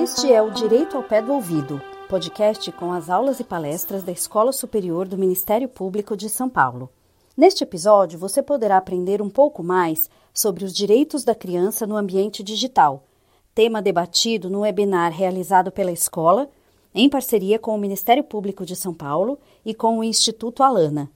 Este é o Direito ao Pé do Ouvido, podcast com as aulas e palestras da Escola Superior do Ministério Público de São Paulo. Neste episódio, você poderá aprender um pouco mais sobre os direitos da criança no ambiente digital, tema debatido no webinar realizado pela escola, em parceria com o Ministério Público de São Paulo e com o Instituto Alana.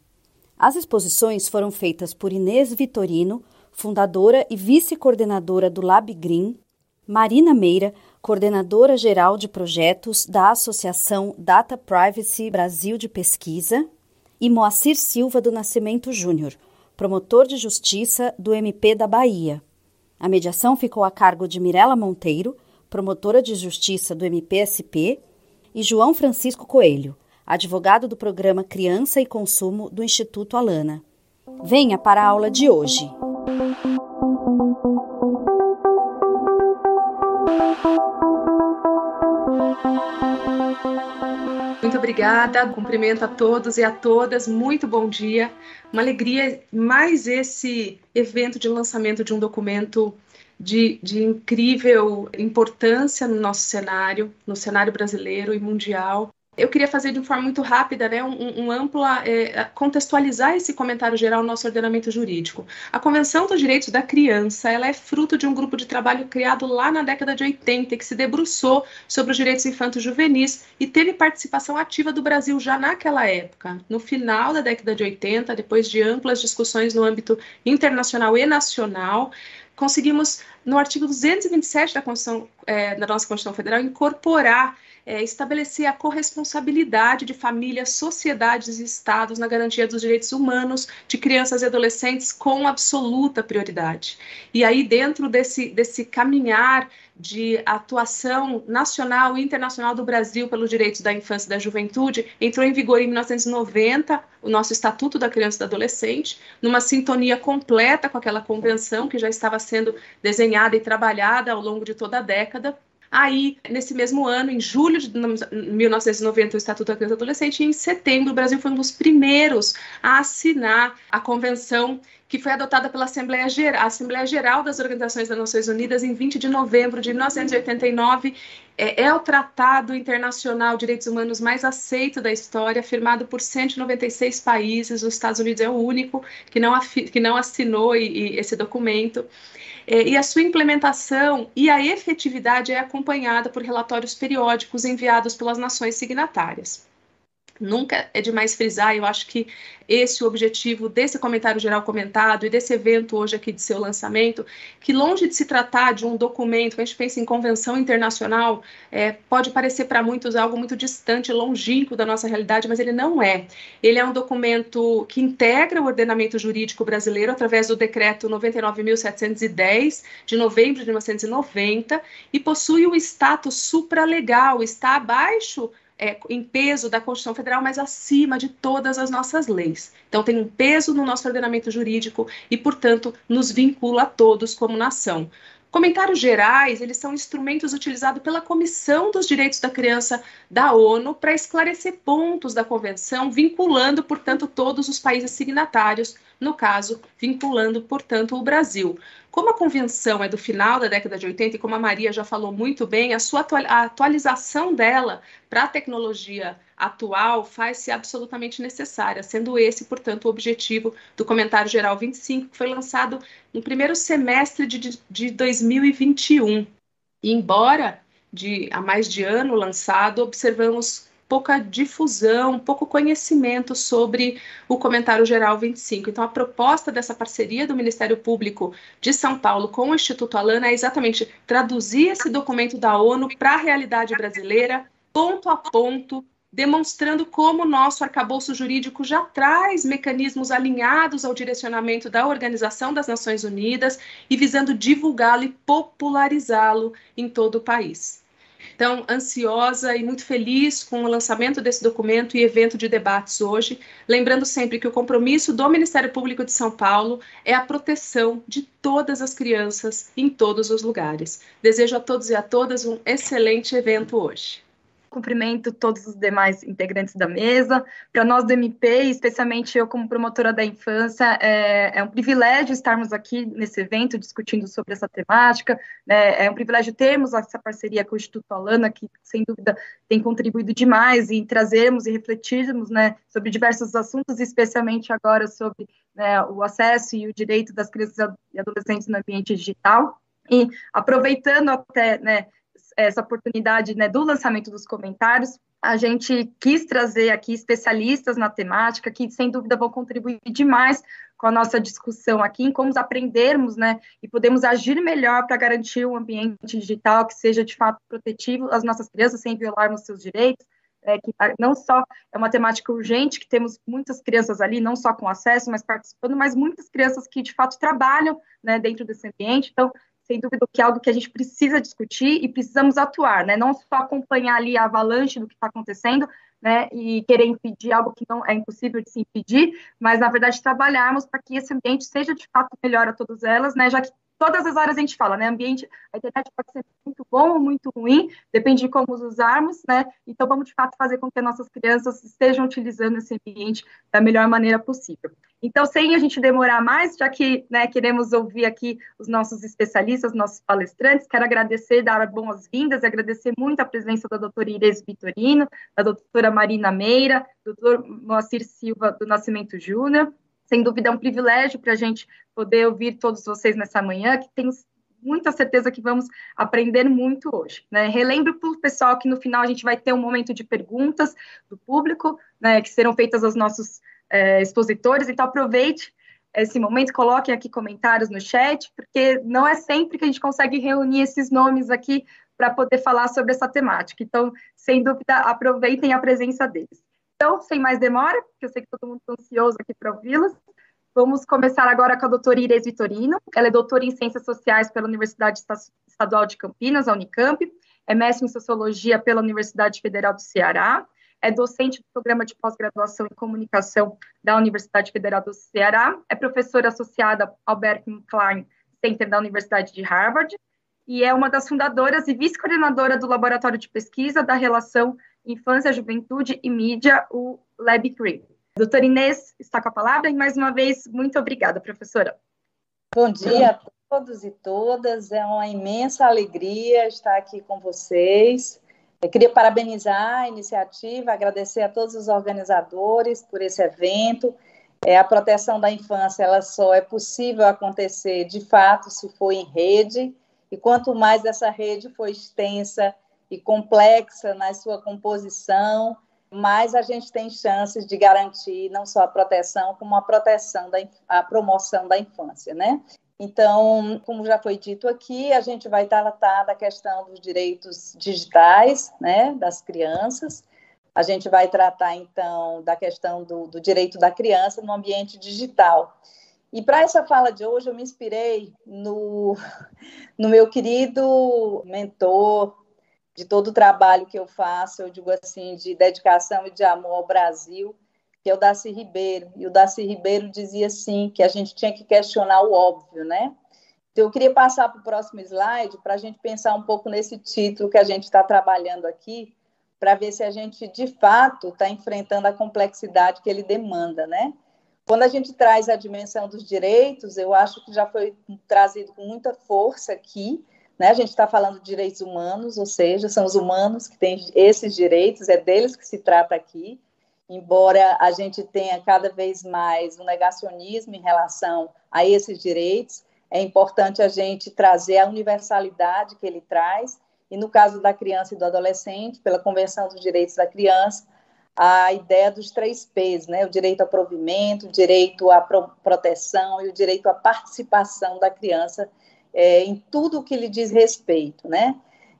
As exposições foram feitas por Inês Vitorino, fundadora e vice-coordenadora do Lab Green, Marina Meira, coordenadora geral de projetos da Associação Data Privacy Brasil de Pesquisa, e Moacir Silva do Nascimento Júnior, promotor de justiça do MP da Bahia. A mediação ficou a cargo de Mirela Monteiro, promotora de justiça do MPSP, e João Francisco Coelho, advogado do programa Criança e Consumo do Instituto Alana. Venha para a aula de hoje. Muito obrigada, cumprimento a todos e a todas, muito bom dia. Uma alegria mais esse evento de lançamento de um documento de, de incrível importância no nosso cenário, no cenário brasileiro e mundial. Eu queria fazer de forma muito rápida, né, um, um ampla, é, contextualizar esse comentário geral no nosso ordenamento jurídico. A Convenção dos Direitos da Criança, ela é fruto de um grupo de trabalho criado lá na década de 80, que se debruçou sobre os direitos infantos juvenis e teve participação ativa do Brasil já naquela época. No final da década de 80, depois de amplas discussões no âmbito internacional e nacional, conseguimos, no artigo 227 da, Constituição, é, da nossa Constituição Federal, incorporar é, estabelecer a corresponsabilidade de famílias, sociedades e estados na garantia dos direitos humanos de crianças e adolescentes com absoluta prioridade. E aí, dentro desse, desse caminhar de atuação nacional e internacional do Brasil pelos direitos da infância e da juventude, entrou em vigor em 1990 o nosso Estatuto da Criança e do Adolescente, numa sintonia completa com aquela convenção que já estava sendo desenhada e trabalhada ao longo de toda a década. Aí, nesse mesmo ano, em julho de 1990, o Estatuto da Criança e Adolescente, e em setembro, o Brasil foi um dos primeiros a assinar a convenção que foi adotada pela Assembleia Geral, Assembleia Geral das Organizações das Nações Unidas em 20 de novembro de 1989. É, é o tratado internacional de direitos humanos mais aceito da história, firmado por 196 países. Os Estados Unidos é o único que não, que não assinou e, e esse documento. É, e a sua implementação e a efetividade é acompanhada por relatórios periódicos enviados pelas nações signatárias. Nunca é demais frisar, eu acho que esse é o objetivo desse comentário geral comentado e desse evento hoje aqui de seu lançamento, que longe de se tratar de um documento, a gente pensa em convenção internacional, é, pode parecer para muitos algo muito distante, longínquo da nossa realidade, mas ele não é. Ele é um documento que integra o ordenamento jurídico brasileiro através do decreto 99.710 de novembro de 1990 e possui o status supralegal, está abaixo é, em peso da Constituição Federal, mas acima de todas as nossas leis. Então, tem um peso no nosso ordenamento jurídico e, portanto, nos vincula a todos como nação. Comentários gerais, eles são instrumentos utilizados pela Comissão dos Direitos da Criança da ONU para esclarecer pontos da convenção, vinculando, portanto, todos os países signatários, no caso, vinculando, portanto, o Brasil. Como a convenção é do final da década de 80 e como a Maria já falou muito bem, a sua atualização dela para a tecnologia atual faz-se absolutamente necessária, sendo esse, portanto, o objetivo do Comentário Geral 25, que foi lançado no primeiro semestre de, de 2021. E embora de há mais de ano lançado, observamos pouca difusão, pouco conhecimento sobre o Comentário Geral 25. Então, a proposta dessa parceria do Ministério Público de São Paulo com o Instituto Alana é exatamente traduzir esse documento da ONU para a realidade brasileira, ponto a ponto, demonstrando como o nosso arcabouço jurídico já traz mecanismos alinhados ao direcionamento da Organização das Nações Unidas e visando divulgá-lo e popularizá-lo em todo o país. Então, ansiosa e muito feliz com o lançamento desse documento e evento de debates hoje, lembrando sempre que o compromisso do Ministério Público de São Paulo é a proteção de todas as crianças em todos os lugares. Desejo a todos e a todas um excelente evento hoje. Cumprimento todos os demais integrantes da mesa. Para nós do MP, especialmente eu como promotora da infância, é, é, um privilégio estarmos aqui nesse evento discutindo sobre essa temática. Né? É um privilégio termos essa parceria com o Instituto Alana, que sem dúvida tem contribuído demais em trazermos e refletirmos né, sobre diversos assuntos, especialmente agora sobre né, o acesso e o direito das crianças e adolescentes no ambiente digital. E aproveitando até né, essa oportunidade né, do lançamento dos comentários, a gente quis trazer aqui especialistas na temática que, sem dúvida, vão contribuir demais com a nossa discussão aqui em como aprendermos, né, e podemos agir melhor para garantir um ambiente digital que seja, de fato, protetivo às nossas crianças, sem violarmos seus direitos, é, que não só é uma temática urgente, que temos muitas crianças ali, não só com acesso, mas participando, mas muitas crianças que, de fato, trabalham né, dentro desse ambiente, então sem dúvida que é algo que a gente precisa discutir e precisamos atuar, né? Não só acompanhar ali a avalanche do que está acontecendo, né? E querer impedir algo que não é impossível de se impedir, mas na verdade trabalharmos para que esse ambiente seja de fato melhor a todas elas, né? Já que todas as áreas a gente fala, né? Ambiente, a internet pode ser muito bom ou muito ruim, depende de como usarmos, né? Então vamos de fato fazer com que as nossas crianças estejam utilizando esse ambiente da melhor maneira possível. Então, sem a gente demorar mais, já que né, queremos ouvir aqui os nossos especialistas, nossos palestrantes, quero agradecer, dar boas-vindas agradecer muito a presença da doutora Inês Vitorino, da doutora Marina Meira, do doutor Moacir Silva do Nascimento Júnior. Sem dúvida é um privilégio para a gente poder ouvir todos vocês nessa manhã, que tenho muita certeza que vamos aprender muito hoje. Né? Relembro para o pessoal que no final a gente vai ter um momento de perguntas do público, né, que serão feitas aos nossos é, expositores, então aproveite esse momento, coloquem aqui comentários no chat, porque não é sempre que a gente consegue reunir esses nomes aqui para poder falar sobre essa temática. Então, sem dúvida, aproveitem a presença deles. Então, sem mais demora, porque eu sei que todo mundo está ansioso aqui para ouvi-los, vamos começar agora com a doutora Inês Vitorino. Ela é doutora em Ciências Sociais pela Universidade Estadual de Campinas, a Unicamp, é mestre em Sociologia pela Universidade Federal do Ceará, é docente do programa de pós-graduação em comunicação da Universidade Federal do Ceará, é professora associada ao Berkman Klein Center da Universidade de Harvard e é uma das fundadoras e vice-coordenadora do Laboratório de Pesquisa da Relação Infância, Juventude e Mídia, o LabCRE. Doutora Inês está com a palavra e, mais uma vez, muito obrigada, professora. Bom dia a todos e todas, é uma imensa alegria estar aqui com vocês eu queria parabenizar a iniciativa, agradecer a todos os organizadores por esse evento. É, a proteção da infância ela só é possível acontecer de fato se for em rede, e quanto mais essa rede for extensa e complexa na sua composição, mais a gente tem chances de garantir não só a proteção, como a proteção da a promoção da infância, né? Então, como já foi dito aqui, a gente vai tratar da questão dos direitos digitais, né, das crianças. A gente vai tratar, então, da questão do, do direito da criança no ambiente digital. E para essa fala de hoje, eu me inspirei no, no meu querido mentor, de todo o trabalho que eu faço, eu digo assim, de dedicação e de amor ao Brasil, que é o Darcy Ribeiro. E o Darcy Ribeiro dizia assim, que a gente tinha que questionar o óbvio, né? Então, eu queria passar para o próximo slide para a gente pensar um pouco nesse título que a gente está trabalhando aqui, para ver se a gente, de fato, está enfrentando a complexidade que ele demanda, né? Quando a gente traz a dimensão dos direitos, eu acho que já foi trazido com muita força aqui, né? A gente está falando de direitos humanos, ou seja, são os humanos que têm esses direitos, é deles que se trata aqui embora a gente tenha cada vez mais um negacionismo em relação a esses direitos, é importante a gente trazer a universalidade que ele traz, e no caso da criança e do adolescente, pela Convenção dos Direitos da Criança, a ideia dos três P's, né? O direito ao provimento, o direito à pro proteção e o direito à participação da criança é, em tudo o que lhe diz respeito, né?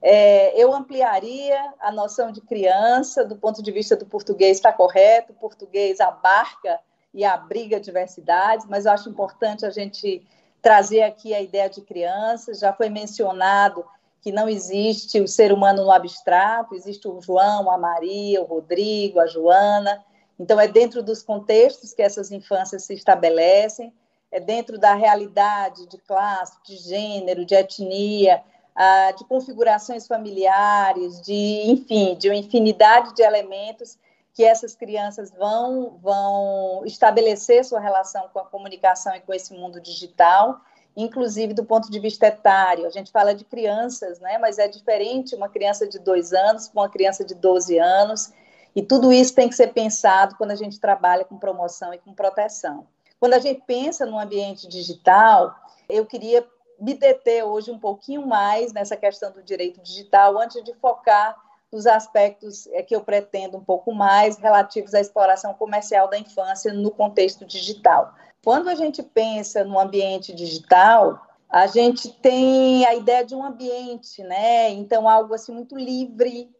É, eu ampliaria a noção de criança do ponto de vista do português, está correto, o português abarca e abriga diversidades, mas eu acho importante a gente trazer aqui a ideia de criança. Já foi mencionado que não existe o ser humano no abstrato, existe o João, a Maria, o Rodrigo, a Joana. Então, é dentro dos contextos que essas infâncias se estabelecem, é dentro da realidade de classe, de gênero, de etnia, ah, de configurações familiares, de, enfim, de uma infinidade de elementos que essas crianças vão, vão estabelecer sua relação com a comunicação e com esse mundo digital, inclusive do ponto de vista etário. A gente fala de crianças, né? mas é diferente uma criança de dois anos com uma criança de 12 anos, e tudo isso tem que ser pensado quando a gente trabalha com promoção e com proteção. Quando a gente pensa no ambiente digital, eu queria me deter hoje um pouquinho mais nessa questão do direito digital, antes de focar nos aspectos é, que eu pretendo um pouco mais relativos à exploração comercial da infância no contexto digital. Quando a gente pensa no ambiente digital, a gente tem a ideia de um ambiente, né? Então, algo assim muito livre,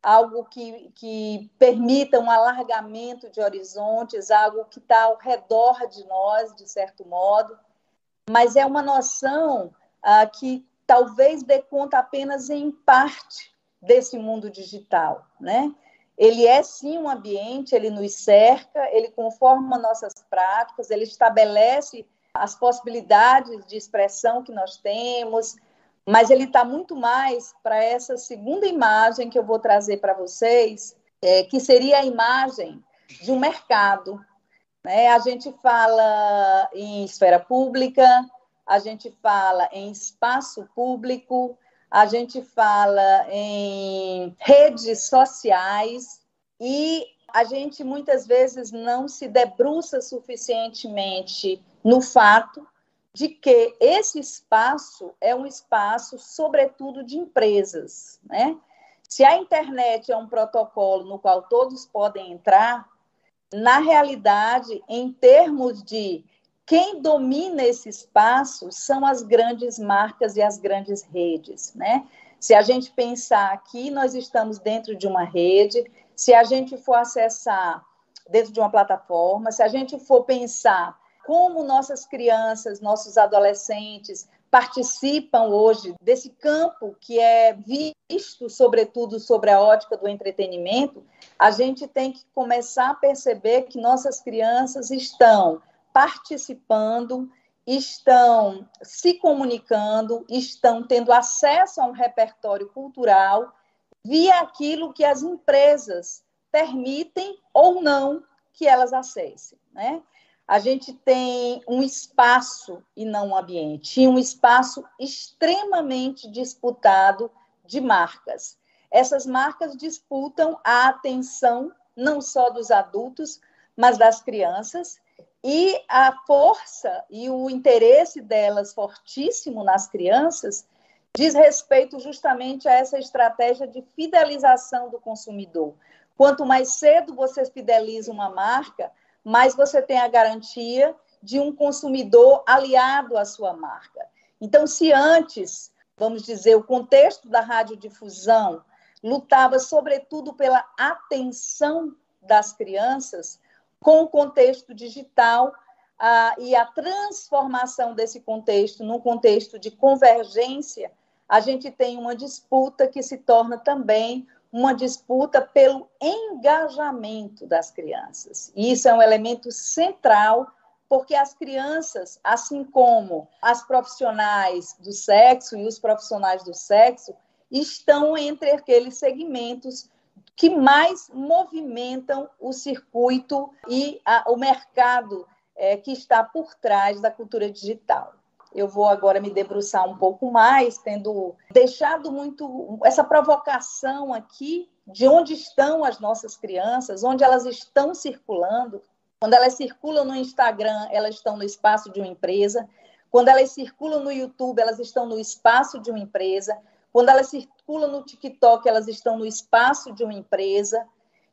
algo que, que permita um alargamento de horizontes, algo que está ao redor de nós, de certo modo, mas é uma noção ah, que talvez dê conta apenas em parte desse mundo digital, né? Ele é sim um ambiente, ele nos cerca, ele conforma nossas práticas, ele estabelece as possibilidades de expressão que nós temos, mas ele está muito mais para essa segunda imagem que eu vou trazer para vocês, é, que seria a imagem de um mercado. Né? A gente fala em esfera pública, a gente fala em espaço público, a gente fala em redes sociais e a gente muitas vezes não se debruça suficientemente no fato de que esse espaço é um espaço, sobretudo, de empresas. Né? Se a internet é um protocolo no qual todos podem entrar, na realidade, em termos de quem domina esse espaço são as grandes marcas e as grandes redes. Né? Se a gente pensar aqui, nós estamos dentro de uma rede, se a gente for acessar dentro de uma plataforma, se a gente for pensar como nossas crianças, nossos adolescentes participam hoje desse campo que é visto, sobretudo, sobre a ótica do entretenimento, a gente tem que começar a perceber que nossas crianças estão participando, estão se comunicando, estão tendo acesso a um repertório cultural via aquilo que as empresas permitem ou não que elas acessem, né? A gente tem um espaço e não um ambiente, e um espaço extremamente disputado de marcas. Essas marcas disputam a atenção não só dos adultos, mas das crianças, e a força e o interesse delas fortíssimo nas crianças diz respeito justamente a essa estratégia de fidelização do consumidor. Quanto mais cedo você fideliza uma marca, mas você tem a garantia de um consumidor aliado à sua marca. Então, se antes, vamos dizer, o contexto da radiodifusão lutava sobretudo pela atenção das crianças, com o contexto digital a, e a transformação desse contexto num contexto de convergência, a gente tem uma disputa que se torna também uma disputa pelo engajamento das crianças. E isso é um elemento central, porque as crianças, assim como as profissionais do sexo e os profissionais do sexo, estão entre aqueles segmentos que mais movimentam o circuito e a, o mercado é, que está por trás da cultura digital eu vou agora me debruçar um pouco mais, tendo deixado muito essa provocação aqui de onde estão as nossas crianças, onde elas estão circulando. Quando elas circulam no Instagram, elas estão no espaço de uma empresa. Quando elas circulam no YouTube, elas estão no espaço de uma empresa. Quando elas circulam no TikTok, elas estão no espaço de uma empresa.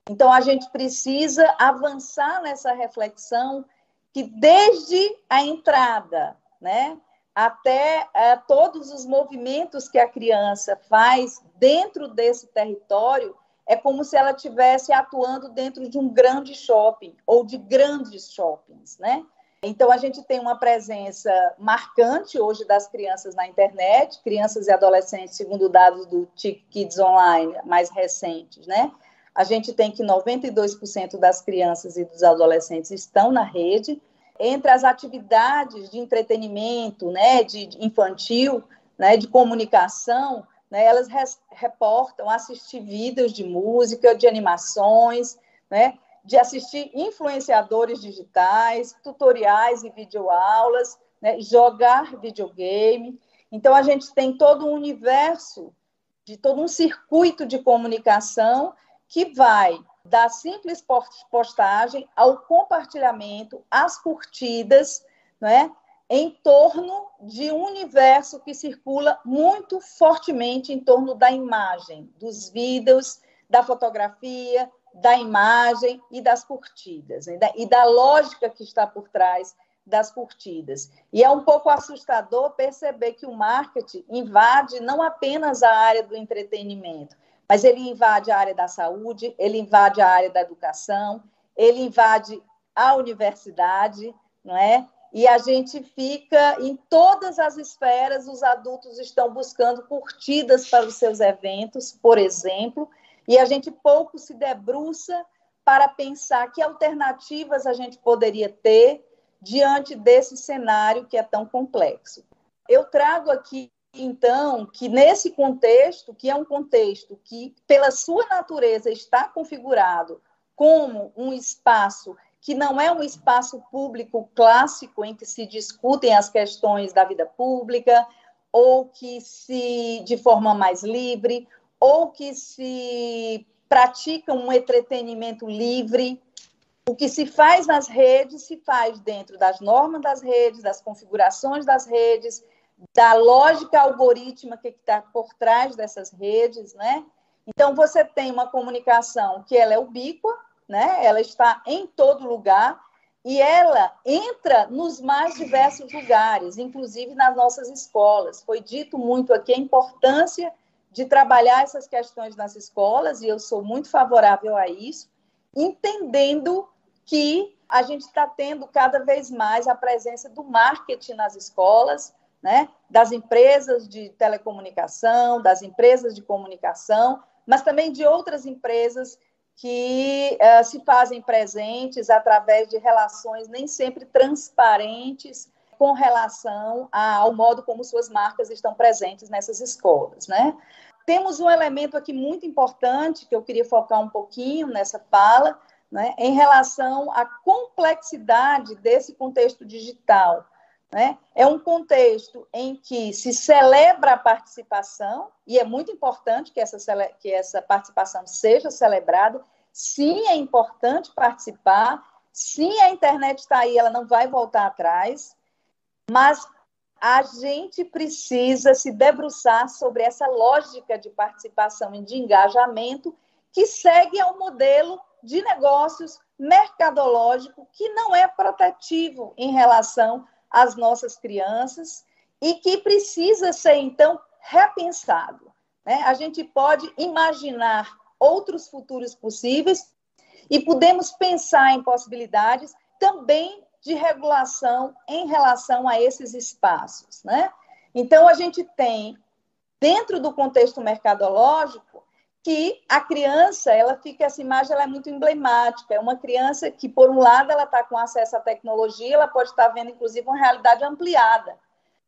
Então, a gente precisa avançar nessa reflexão que, desde a entrada, né, até é, todos os movimentos que a criança faz dentro desse território, é como se ela estivesse atuando dentro de um grande shopping ou de grandes shoppings, né? Então, a gente tem uma presença marcante hoje das crianças na internet, crianças e adolescentes, segundo dados do TIC Kids Online mais recentes, né? A gente tem que 92% das crianças e dos adolescentes estão na rede, entre as atividades de entretenimento, né, de infantil, né, de comunicação, né, elas reportam assistir vídeos de música, de animações, né, de assistir influenciadores digitais, tutoriais e videoaulas, né, jogar videogame. Então, a gente tem todo um universo, de todo um circuito de comunicação que vai da simples postagem ao compartilhamento, às curtidas, né, em torno de um universo que circula muito fortemente em torno da imagem, dos vídeos, da fotografia, da imagem e das curtidas, né? e da lógica que está por trás das curtidas. E é um pouco assustador perceber que o marketing invade não apenas a área do entretenimento, mas ele invade a área da saúde, ele invade a área da educação, ele invade a universidade, não é? E a gente fica em todas as esferas, os adultos estão buscando curtidas para os seus eventos, por exemplo, e a gente pouco se debruça para pensar que alternativas a gente poderia ter diante desse cenário que é tão complexo. Eu trago aqui, então, que nesse contexto, que é um contexto que, pela sua natureza, está configurado como um espaço que não é um espaço público clássico em que se discutem as questões da vida pública, ou que se, de forma mais livre, ou que se pratica um entretenimento livre. O que se faz nas redes se faz dentro das normas das redes, das configurações das redes, da lógica algorítmica que está por trás dessas redes, né? Então você tem uma comunicação que ela é ubíqua, né? Ela está em todo lugar e ela entra nos mais diversos lugares, inclusive nas nossas escolas. Foi dito muito aqui a importância de trabalhar essas questões nas escolas, e eu sou muito favorável a isso, entendendo que a gente está tendo cada vez mais a presença do marketing nas escolas, né? das empresas de telecomunicação, das empresas de comunicação, mas também de outras empresas que uh, se fazem presentes através de relações nem sempre transparentes com relação ao modo como suas marcas estão presentes nessas escolas, né? Temos um elemento aqui muito importante que eu queria focar um pouquinho nessa fala, né, em relação à complexidade desse contexto digital. Né? É um contexto em que se celebra a participação, e é muito importante que essa, que essa participação seja celebrada. Sim, é importante participar, sim, a internet está aí, ela não vai voltar atrás, mas a gente precisa se debruçar sobre essa lógica de participação e de engajamento que segue ao modelo de negócios mercadológico que não é protetivo em relação às nossas crianças e que precisa ser, então, repensado. Né? A gente pode imaginar outros futuros possíveis e podemos pensar em possibilidades também de regulação em relação a esses espaços, né? Então a gente tem dentro do contexto mercadológico que a criança, ela fica essa imagem, ela é muito emblemática. É uma criança que por um lado ela está com acesso à tecnologia, ela pode estar vendo inclusive uma realidade ampliada.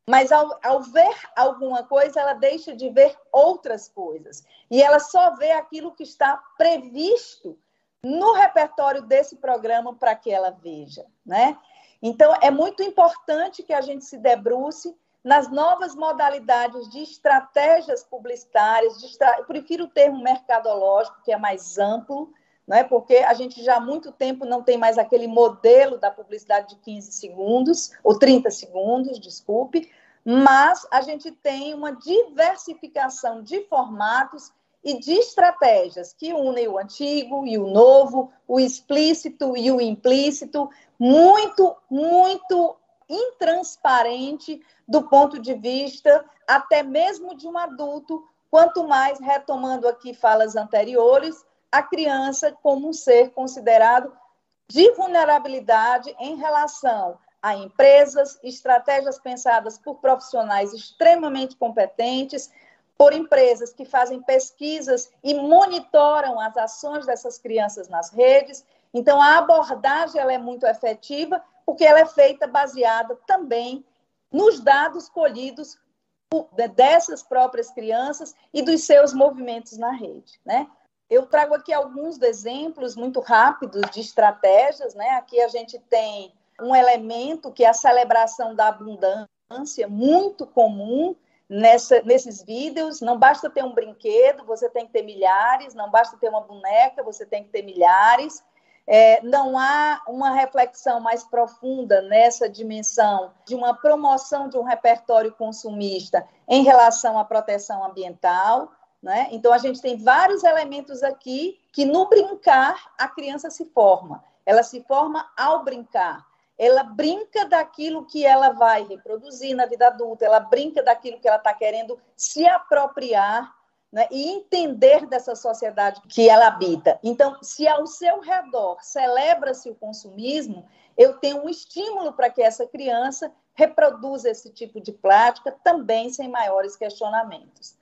Mas ao, ao ver alguma coisa, ela deixa de ver outras coisas. E ela só vê aquilo que está previsto no repertório desse programa para que ela veja, né? Então, é muito importante que a gente se debruce nas novas modalidades de estratégias publicitárias, de estra... eu prefiro o termo mercadológico, que é mais amplo, não é? porque a gente já há muito tempo não tem mais aquele modelo da publicidade de 15 segundos, ou 30 segundos, desculpe, mas a gente tem uma diversificação de formatos e de estratégias que unem o antigo e o novo, o explícito e o implícito, muito, muito intransparente do ponto de vista até mesmo de um adulto, quanto mais, retomando aqui falas anteriores, a criança como um ser considerado de vulnerabilidade em relação a empresas, estratégias pensadas por profissionais extremamente competentes, por empresas que fazem pesquisas e monitoram as ações dessas crianças nas redes. Então, a abordagem ela é muito efetiva, porque ela é feita baseada também nos dados colhidos dessas próprias crianças e dos seus movimentos na rede, né? Eu trago aqui alguns exemplos muito rápidos de estratégias, né? Aqui a gente tem um elemento que é a celebração da abundância, muito comum nessa, nesses vídeos. Não basta ter um brinquedo, você tem que ter milhares, não basta ter uma boneca, você tem que ter milhares. É, não há uma reflexão mais profunda nessa dimensão de uma promoção de um repertório consumista em relação à proteção ambiental. Né? Então, a gente tem vários elementos aqui que, no brincar, a criança se forma. Ela se forma ao brincar. Ela brinca daquilo que ela vai reproduzir na vida adulta, ela brinca daquilo que ela está querendo se apropriar né, e entender dessa sociedade que ela habita. Então, se ao seu redor celebra-se o consumismo, eu tenho um estímulo para que essa criança reproduza esse tipo de prática também sem maiores questionamentos.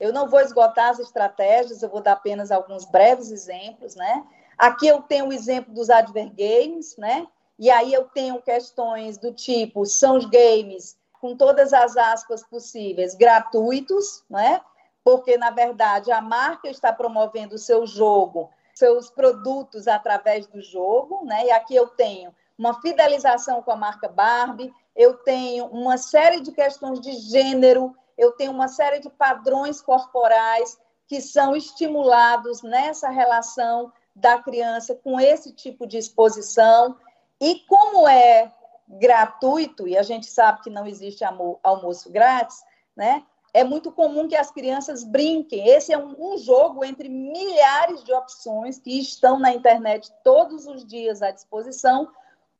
Eu não vou esgotar as estratégias, eu vou dar apenas alguns breves exemplos, né? Aqui eu tenho o exemplo dos advergames, né? E aí eu tenho questões do tipo, são os games com todas as aspas possíveis, gratuitos, né? Porque, na verdade, a marca está promovendo o seu jogo, seus produtos através do jogo, né? E aqui eu tenho uma fidelização com a marca Barbie, eu tenho uma série de questões de gênero, eu tenho uma série de padrões corporais que são estimulados nessa relação da criança com esse tipo de exposição. E como é gratuito, e a gente sabe que não existe almoço grátis, né? É muito comum que as crianças brinquem. Esse é um, um, jogo entre milhares de opções que estão na internet todos os dias à disposição,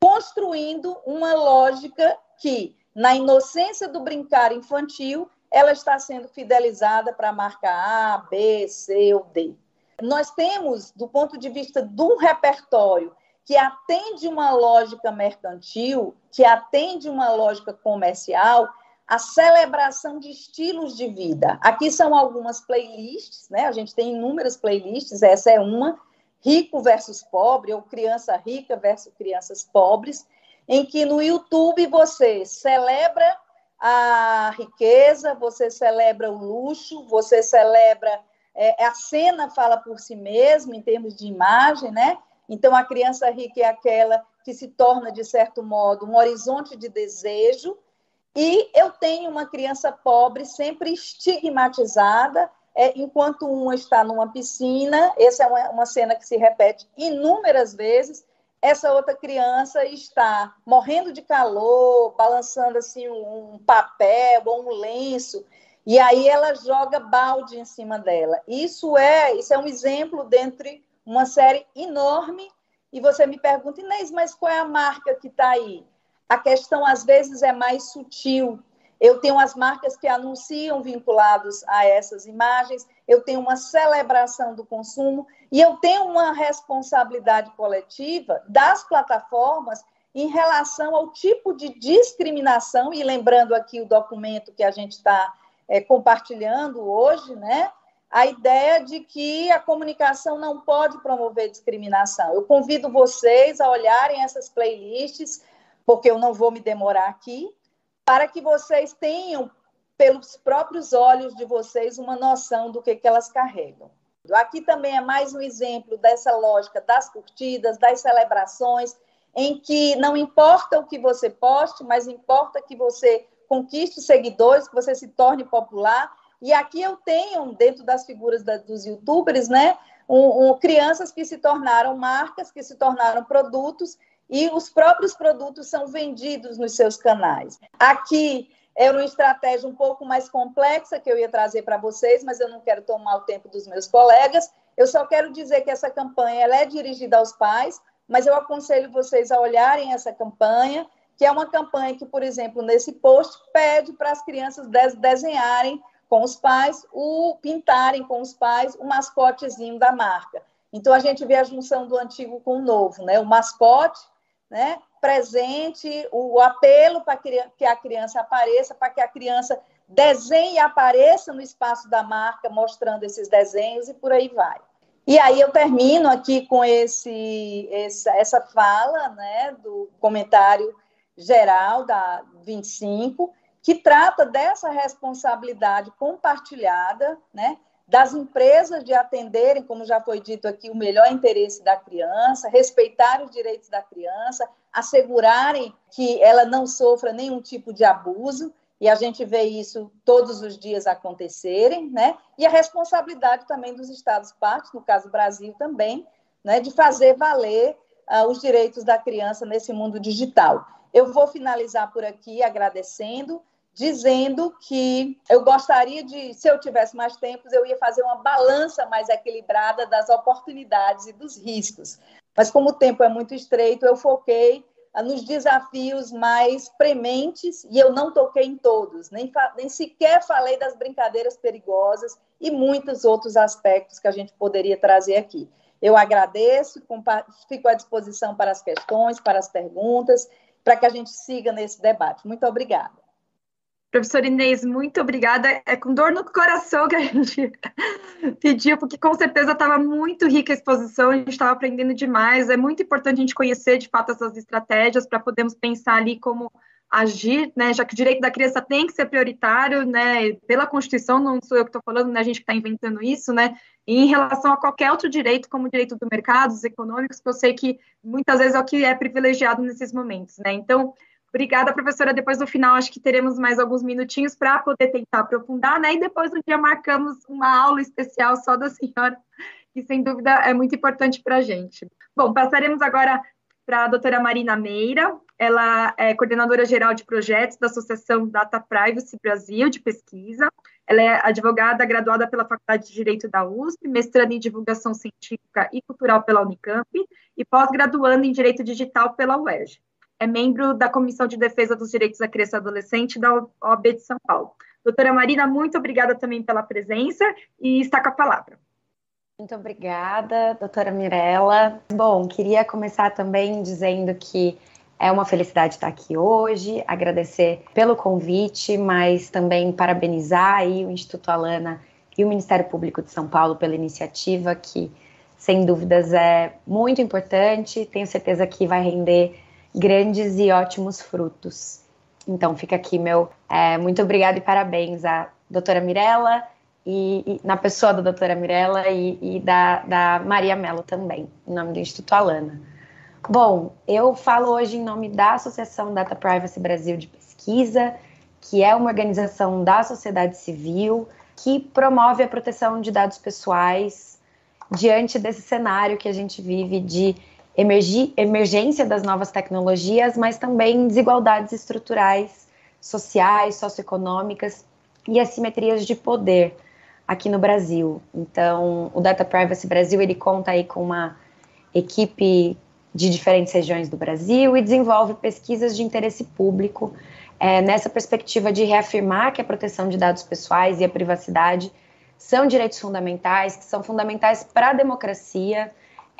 construindo uma lógica que, na inocência do brincar infantil, ela está sendo fidelizada para a marca A, B, C ou D. Nós temos, do ponto de vista do repertório, que atende uma lógica mercantil, que atende uma lógica comercial, a celebração de estilos de vida. Aqui são algumas playlists, né? A gente tem inúmeras playlists, essa é uma, rico versus pobre, ou criança rica versus crianças pobres, em que no YouTube você celebra a riqueza, você celebra o luxo, você celebra é, a cena fala por si mesma em termos de imagem, né? Então a criança rica é aquela que se torna de certo modo um horizonte de desejo e eu tenho uma criança pobre sempre estigmatizada, é, enquanto uma está numa piscina, essa é uma, uma cena que se repete inúmeras vezes, essa outra criança está morrendo de calor, balançando assim um, um papel ou um lenço, e aí ela joga balde em cima dela. Isso é, isso é um exemplo dentre uma série enorme. E você me pergunta, Inês, mas qual é a marca que está aí? A questão às vezes é mais sutil. Eu tenho as marcas que anunciam vinculados a essas imagens, eu tenho uma celebração do consumo e eu tenho uma responsabilidade coletiva das plataformas em relação ao tipo de discriminação, e lembrando aqui o documento que a gente está é, compartilhando hoje, né? A ideia de que a comunicação não pode promover discriminação. Eu convido vocês a olharem essas playlists, porque eu não vou me demorar aqui, para que vocês tenham, pelos próprios olhos de vocês, uma noção do que, que elas carregam. Aqui também é mais um exemplo dessa lógica das curtidas, das celebrações, em que não importa o que você poste, mas importa que você conquiste seguidores, que você se torne popular. E aqui eu tenho, dentro das figuras da, dos youtubers, né, um, um, crianças que se tornaram marcas, que se tornaram produtos e os próprios produtos são vendidos nos seus canais. Aqui era uma estratégia um pouco mais complexa que eu ia trazer para vocês, mas eu não quero tomar o tempo dos meus colegas. Eu só quero dizer que essa campanha é dirigida aos pais, mas eu aconselho vocês a olharem essa campanha, que é uma campanha que, por exemplo, nesse post pede para as crianças desenharem com os pais, o pintarem com os pais o mascotezinho da marca. Então a gente vê a junção do antigo com o novo, né? O mascote né, presente, o apelo para que a criança apareça, para que a criança desenhe e apareça no espaço da marca, mostrando esses desenhos e por aí vai. E aí eu termino aqui com esse, essa, essa fala né, do comentário geral da 25, que trata dessa responsabilidade compartilhada, né, das empresas de atenderem, como já foi dito aqui, o melhor interesse da criança, respeitar os direitos da criança, assegurarem que ela não sofra nenhum tipo de abuso, e a gente vê isso todos os dias acontecerem, né? E a responsabilidade também dos Estados-partes, no caso Brasil também, né, de fazer valer uh, os direitos da criança nesse mundo digital. Eu vou finalizar por aqui agradecendo dizendo que eu gostaria de, se eu tivesse mais tempo, eu ia fazer uma balança mais equilibrada das oportunidades e dos riscos. Mas como o tempo é muito estreito, eu foquei ah, nos desafios mais prementes e eu não toquei em todos, nem, nem sequer falei das brincadeiras perigosas e muitos outros aspectos que a gente poderia trazer aqui. Eu agradeço, fico à disposição para as questões, para as perguntas, para que a gente siga nesse debate. Muito obrigada. Professora Inês, muito obrigada. É com dor no coração que a gente pediu, porque com certeza estava muito rica a exposição, a gente estava aprendendo demais. É muito importante a gente conhecer de fato essas estratégias para podermos pensar ali como agir, né? Já que o direito da criança tem que ser prioritário, né? Pela Constituição, não sou eu que estou falando, né? A gente que está inventando isso, né? E em relação a qualquer outro direito, como o direito do mercado, os econômicos, que eu sei que muitas vezes é o que é privilegiado nesses momentos, né? Então, Obrigada, professora. Depois no final, acho que teremos mais alguns minutinhos para poder tentar aprofundar, né? E depois no dia marcamos uma aula especial só da senhora, que sem dúvida é muito importante para a gente. Bom, passaremos agora para a doutora Marina Meira. Ela é coordenadora geral de projetos da Associação Data Privacy Brasil de pesquisa. Ela é advogada graduada pela Faculdade de Direito da USP, mestrando em divulgação científica e cultural pela Unicamp e pós-graduando em Direito Digital pela UERJ é membro da Comissão de Defesa dos Direitos da Criança e Adolescente da OAB de São Paulo. Doutora Marina, muito obrigada também pela presença e está com a palavra. Muito obrigada, doutora Mirella. Bom, queria começar também dizendo que é uma felicidade estar aqui hoje, agradecer pelo convite, mas também parabenizar aí o Instituto Alana e o Ministério Público de São Paulo pela iniciativa, que sem dúvidas é muito importante. Tenho certeza que vai render grandes e ótimos frutos. Então fica aqui meu é, muito obrigado e parabéns à doutora Mirella e, e na pessoa da doutora Mirella e, e da, da, Maria Mello também, em nome do Instituto Alana. Bom, eu falo hoje em nome da Associação Data Privacy Brasil de Pesquisa, que é uma organização da sociedade civil que promove a proteção de dados pessoais diante desse cenário que a gente vive de emergência das novas tecnologias, mas também desigualdades estruturais, sociais, socioeconômicas e assimetrias de poder aqui no Brasil. Então, o Data Privacy Brasil ele conta aí com uma equipe de diferentes regiões do Brasil e desenvolve pesquisas de interesse público é, nessa perspectiva de reafirmar que a proteção de dados pessoais e a privacidade são direitos fundamentais, que são fundamentais para a democracia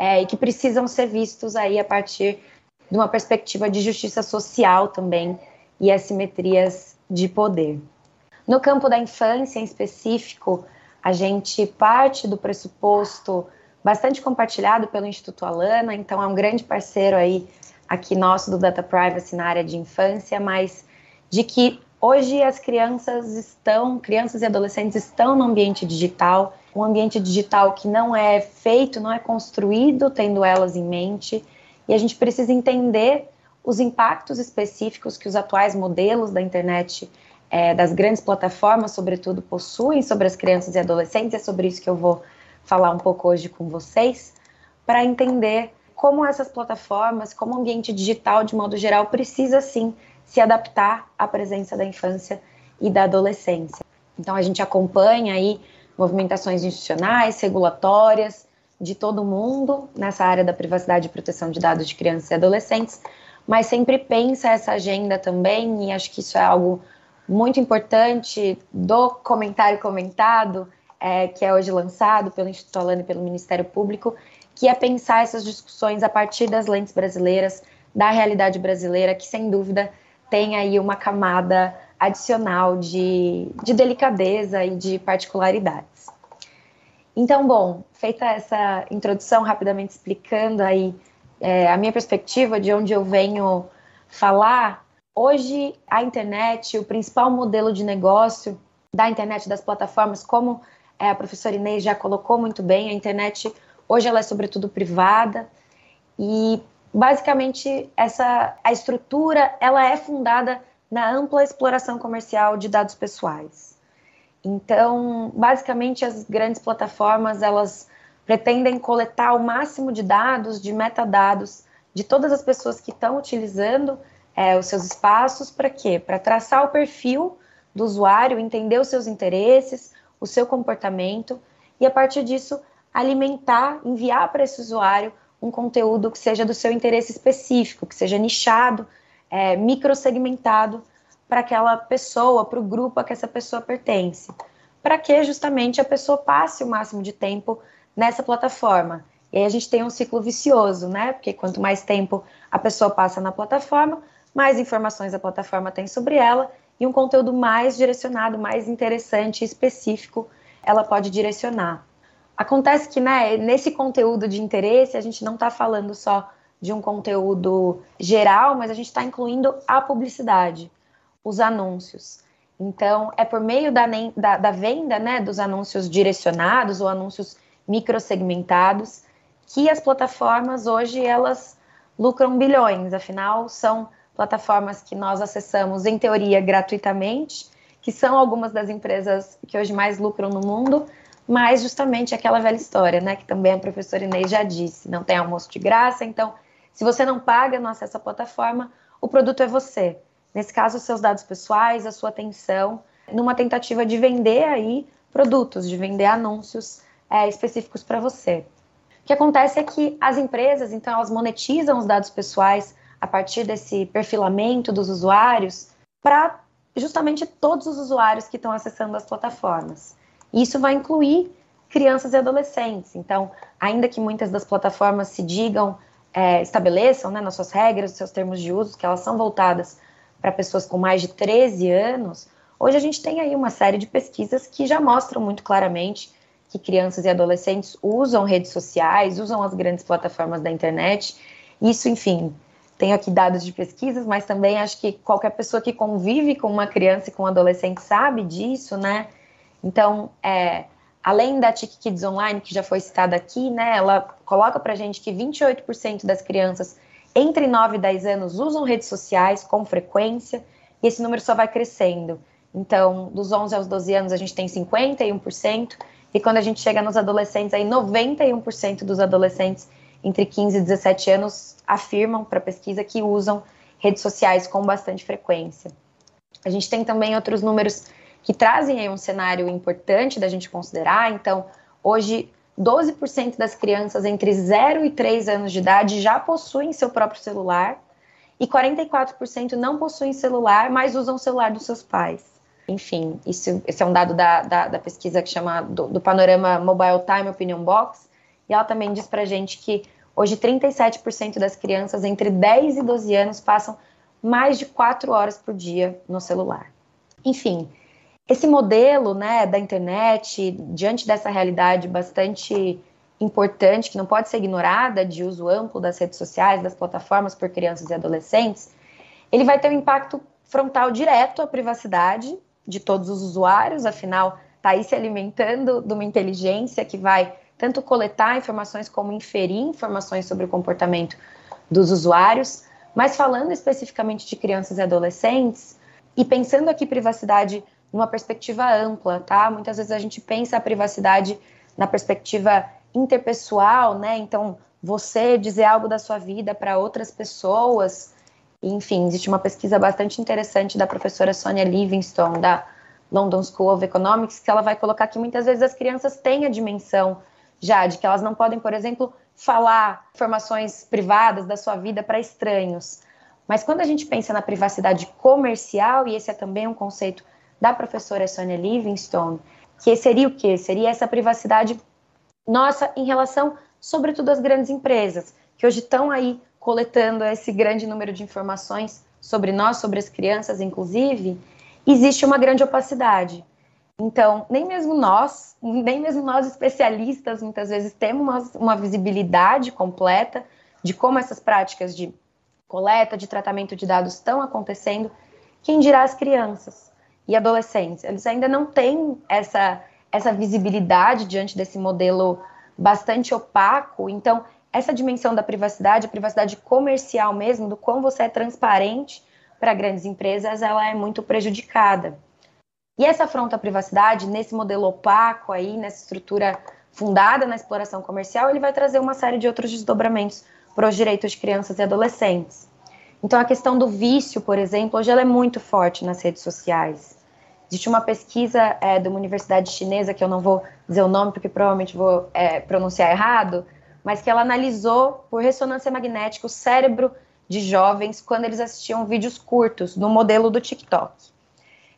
é, e que precisam ser vistos aí a partir de uma perspectiva de justiça social também e assimetrias de poder. No campo da infância, em específico, a gente parte do pressuposto bastante compartilhado pelo Instituto Alana, então é um grande parceiro aí aqui nosso do Data Privacy na área de infância, mas de que hoje as crianças estão, crianças e adolescentes estão no ambiente digital um ambiente digital que não é feito, não é construído tendo elas em mente, e a gente precisa entender os impactos específicos que os atuais modelos da internet, é, das grandes plataformas, sobretudo, possuem sobre as crianças e adolescentes, é sobre isso que eu vou falar um pouco hoje com vocês, para entender como essas plataformas, como o ambiente digital, de modo geral, precisa sim se adaptar à presença da infância e da adolescência. Então a gente acompanha aí movimentações institucionais, regulatórias, de todo mundo nessa área da privacidade e proteção de dados de crianças e adolescentes, mas sempre pensa essa agenda também, e acho que isso é algo muito importante do comentário comentado, é, que é hoje lançado pelo Instituto Alano e pelo Ministério Público, que é pensar essas discussões a partir das lentes brasileiras, da realidade brasileira, que sem dúvida tem aí uma camada adicional de, de delicadeza e de particularidades. Então, bom, feita essa introdução, rapidamente explicando aí é, a minha perspectiva de onde eu venho falar, Hoje, a internet, o principal modelo de negócio da internet, das plataformas, como é, a professora Inês já colocou muito bem, a internet hoje ela é sobretudo privada e basicamente essa a estrutura ela é fundada na ampla exploração comercial de dados pessoais. Então, basicamente as grandes plataformas elas pretendem coletar o máximo de dados, de metadados de todas as pessoas que estão utilizando é, os seus espaços para quê? Para traçar o perfil do usuário, entender os seus interesses, o seu comportamento e a partir disso alimentar, enviar para esse usuário um conteúdo que seja do seu interesse específico, que seja nichado, é, microsegmentado para aquela pessoa, para o grupo a que essa pessoa pertence, para que justamente a pessoa passe o máximo de tempo nessa plataforma. E aí a gente tem um ciclo vicioso, né? Porque quanto mais tempo a pessoa passa na plataforma, mais informações a plataforma tem sobre ela e um conteúdo mais direcionado, mais interessante e específico ela pode direcionar. Acontece que, né, nesse conteúdo de interesse, a gente não está falando só de um conteúdo geral, mas a gente está incluindo a publicidade, os anúncios. Então, é por meio da, da, da venda né, dos anúncios direcionados ou anúncios microsegmentados que as plataformas hoje elas lucram bilhões, afinal são plataformas que nós acessamos em teoria gratuitamente, que são algumas das empresas que hoje mais lucram no mundo, mas justamente aquela velha história, né, que também a professora Inês já disse, não tem almoço de graça, então se você não paga no acesso à plataforma, o produto é você. Nesse caso, os seus dados pessoais, a sua atenção, numa tentativa de vender aí produtos, de vender anúncios é, específicos para você. O que acontece é que as empresas, então, elas monetizam os dados pessoais a partir desse perfilamento dos usuários para justamente todos os usuários que estão acessando as plataformas. Isso vai incluir crianças e adolescentes. Então, ainda que muitas das plataformas se digam, é, estabeleçam né, nas suas regras, nos seus termos de uso, que elas são voltadas para pessoas com mais de 13 anos, hoje a gente tem aí uma série de pesquisas que já mostram muito claramente que crianças e adolescentes usam redes sociais, usam as grandes plataformas da internet. Isso, enfim, tenho aqui dados de pesquisas, mas também acho que qualquer pessoa que convive com uma criança e com um adolescente sabe disso, né? Então, é, além da TIC Kids Online, que já foi citada aqui, né, ela coloca pra gente que 28% das crianças entre 9 e 10 anos usam redes sociais com frequência, e esse número só vai crescendo. Então, dos 11 aos 12 anos, a gente tem 51%, e quando a gente chega nos adolescentes, aí 91% dos adolescentes entre 15 e 17 anos afirmam para pesquisa que usam redes sociais com bastante frequência. A gente tem também outros números que trazem aí um cenário importante da gente considerar. Então, hoje, 12% das crianças entre 0 e 3 anos de idade já possuem seu próprio celular e 44% não possuem celular, mas usam o celular dos seus pais. Enfim, isso, esse é um dado da, da, da pesquisa que chama do, do Panorama Mobile Time Opinion Box, e ela também diz para gente que hoje 37% das crianças entre 10 e 12 anos passam mais de 4 horas por dia no celular. Enfim, esse modelo né, da internet, diante dessa realidade bastante importante, que não pode ser ignorada, de uso amplo das redes sociais, das plataformas por crianças e adolescentes, ele vai ter um impacto frontal direto à privacidade de todos os usuários, afinal, está aí se alimentando de uma inteligência que vai tanto coletar informações como inferir informações sobre o comportamento dos usuários, mas falando especificamente de crianças e adolescentes, e pensando aqui privacidade numa perspectiva ampla, tá? Muitas vezes a gente pensa a privacidade na perspectiva interpessoal, né? Então, você dizer algo da sua vida para outras pessoas. Enfim, existe uma pesquisa bastante interessante da professora Sonia Livingstone, da London School of Economics, que ela vai colocar que muitas vezes as crianças têm a dimensão já, de que elas não podem, por exemplo, falar informações privadas da sua vida para estranhos. Mas quando a gente pensa na privacidade comercial, e esse é também um conceito da professora Sonia Livingstone, que seria o quê? Seria essa privacidade nossa em relação, sobretudo, às grandes empresas, que hoje estão aí coletando esse grande número de informações sobre nós, sobre as crianças, inclusive, existe uma grande opacidade. Então, nem mesmo nós, nem mesmo nós especialistas, muitas vezes temos uma visibilidade completa de como essas práticas de coleta, de tratamento de dados estão acontecendo, quem dirá as crianças e adolescentes? Eles ainda não têm essa, essa visibilidade diante desse modelo bastante opaco, então essa dimensão da privacidade, a privacidade comercial mesmo, do quão você é transparente para grandes empresas, ela é muito prejudicada. E essa afronta à privacidade, nesse modelo opaco aí, nessa estrutura fundada na exploração comercial, ele vai trazer uma série de outros desdobramentos para os direitos de crianças e adolescentes. Então, a questão do vício, por exemplo, hoje ela é muito forte nas redes sociais. Existe uma pesquisa é, de uma universidade chinesa, que eu não vou dizer o nome porque provavelmente vou é, pronunciar errado, mas que ela analisou por ressonância magnética o cérebro de jovens quando eles assistiam vídeos curtos no modelo do TikTok.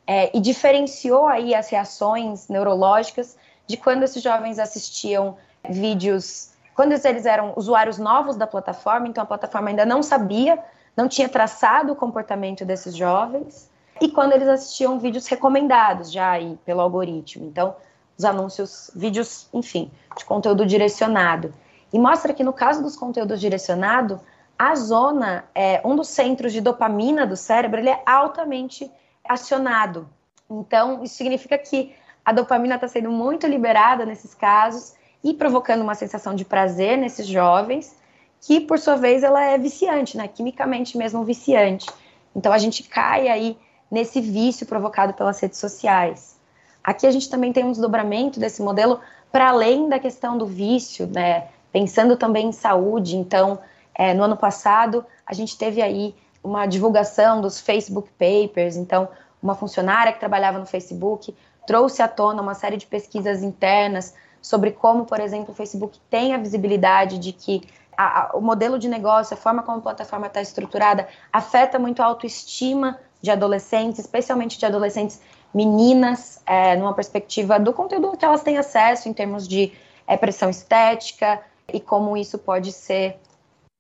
É, e diferenciou aí as reações neurológicas de quando esses jovens assistiam vídeos, quando eles eram usuários novos da plataforma, então a plataforma ainda não sabia, não tinha traçado o comportamento desses jovens, e quando eles assistiam vídeos recomendados já aí pelo algoritmo. Então, os anúncios, vídeos, enfim, de conteúdo direcionado. E mostra que no caso dos conteúdos direcionados, a zona, é, um dos centros de dopamina do cérebro, ele é altamente acionado. Então, isso significa que a dopamina está sendo muito liberada nesses casos e provocando uma sensação de prazer nesses jovens, que por sua vez ela é viciante, né? Quimicamente mesmo viciante. Então a gente cai aí nesse vício provocado pelas redes sociais. Aqui a gente também tem um desdobramento desse modelo para além da questão do vício, né? pensando também em saúde. Então, é, no ano passado, a gente teve aí uma divulgação dos Facebook Papers. Então, uma funcionária que trabalhava no Facebook trouxe à tona uma série de pesquisas internas sobre como, por exemplo, o Facebook tem a visibilidade de que a, a, o modelo de negócio, a forma como a plataforma está estruturada, afeta muito a autoestima de adolescentes, especialmente de adolescentes meninas, é, numa perspectiva do conteúdo que elas têm acesso em termos de é, pressão estética, e como isso pode ser,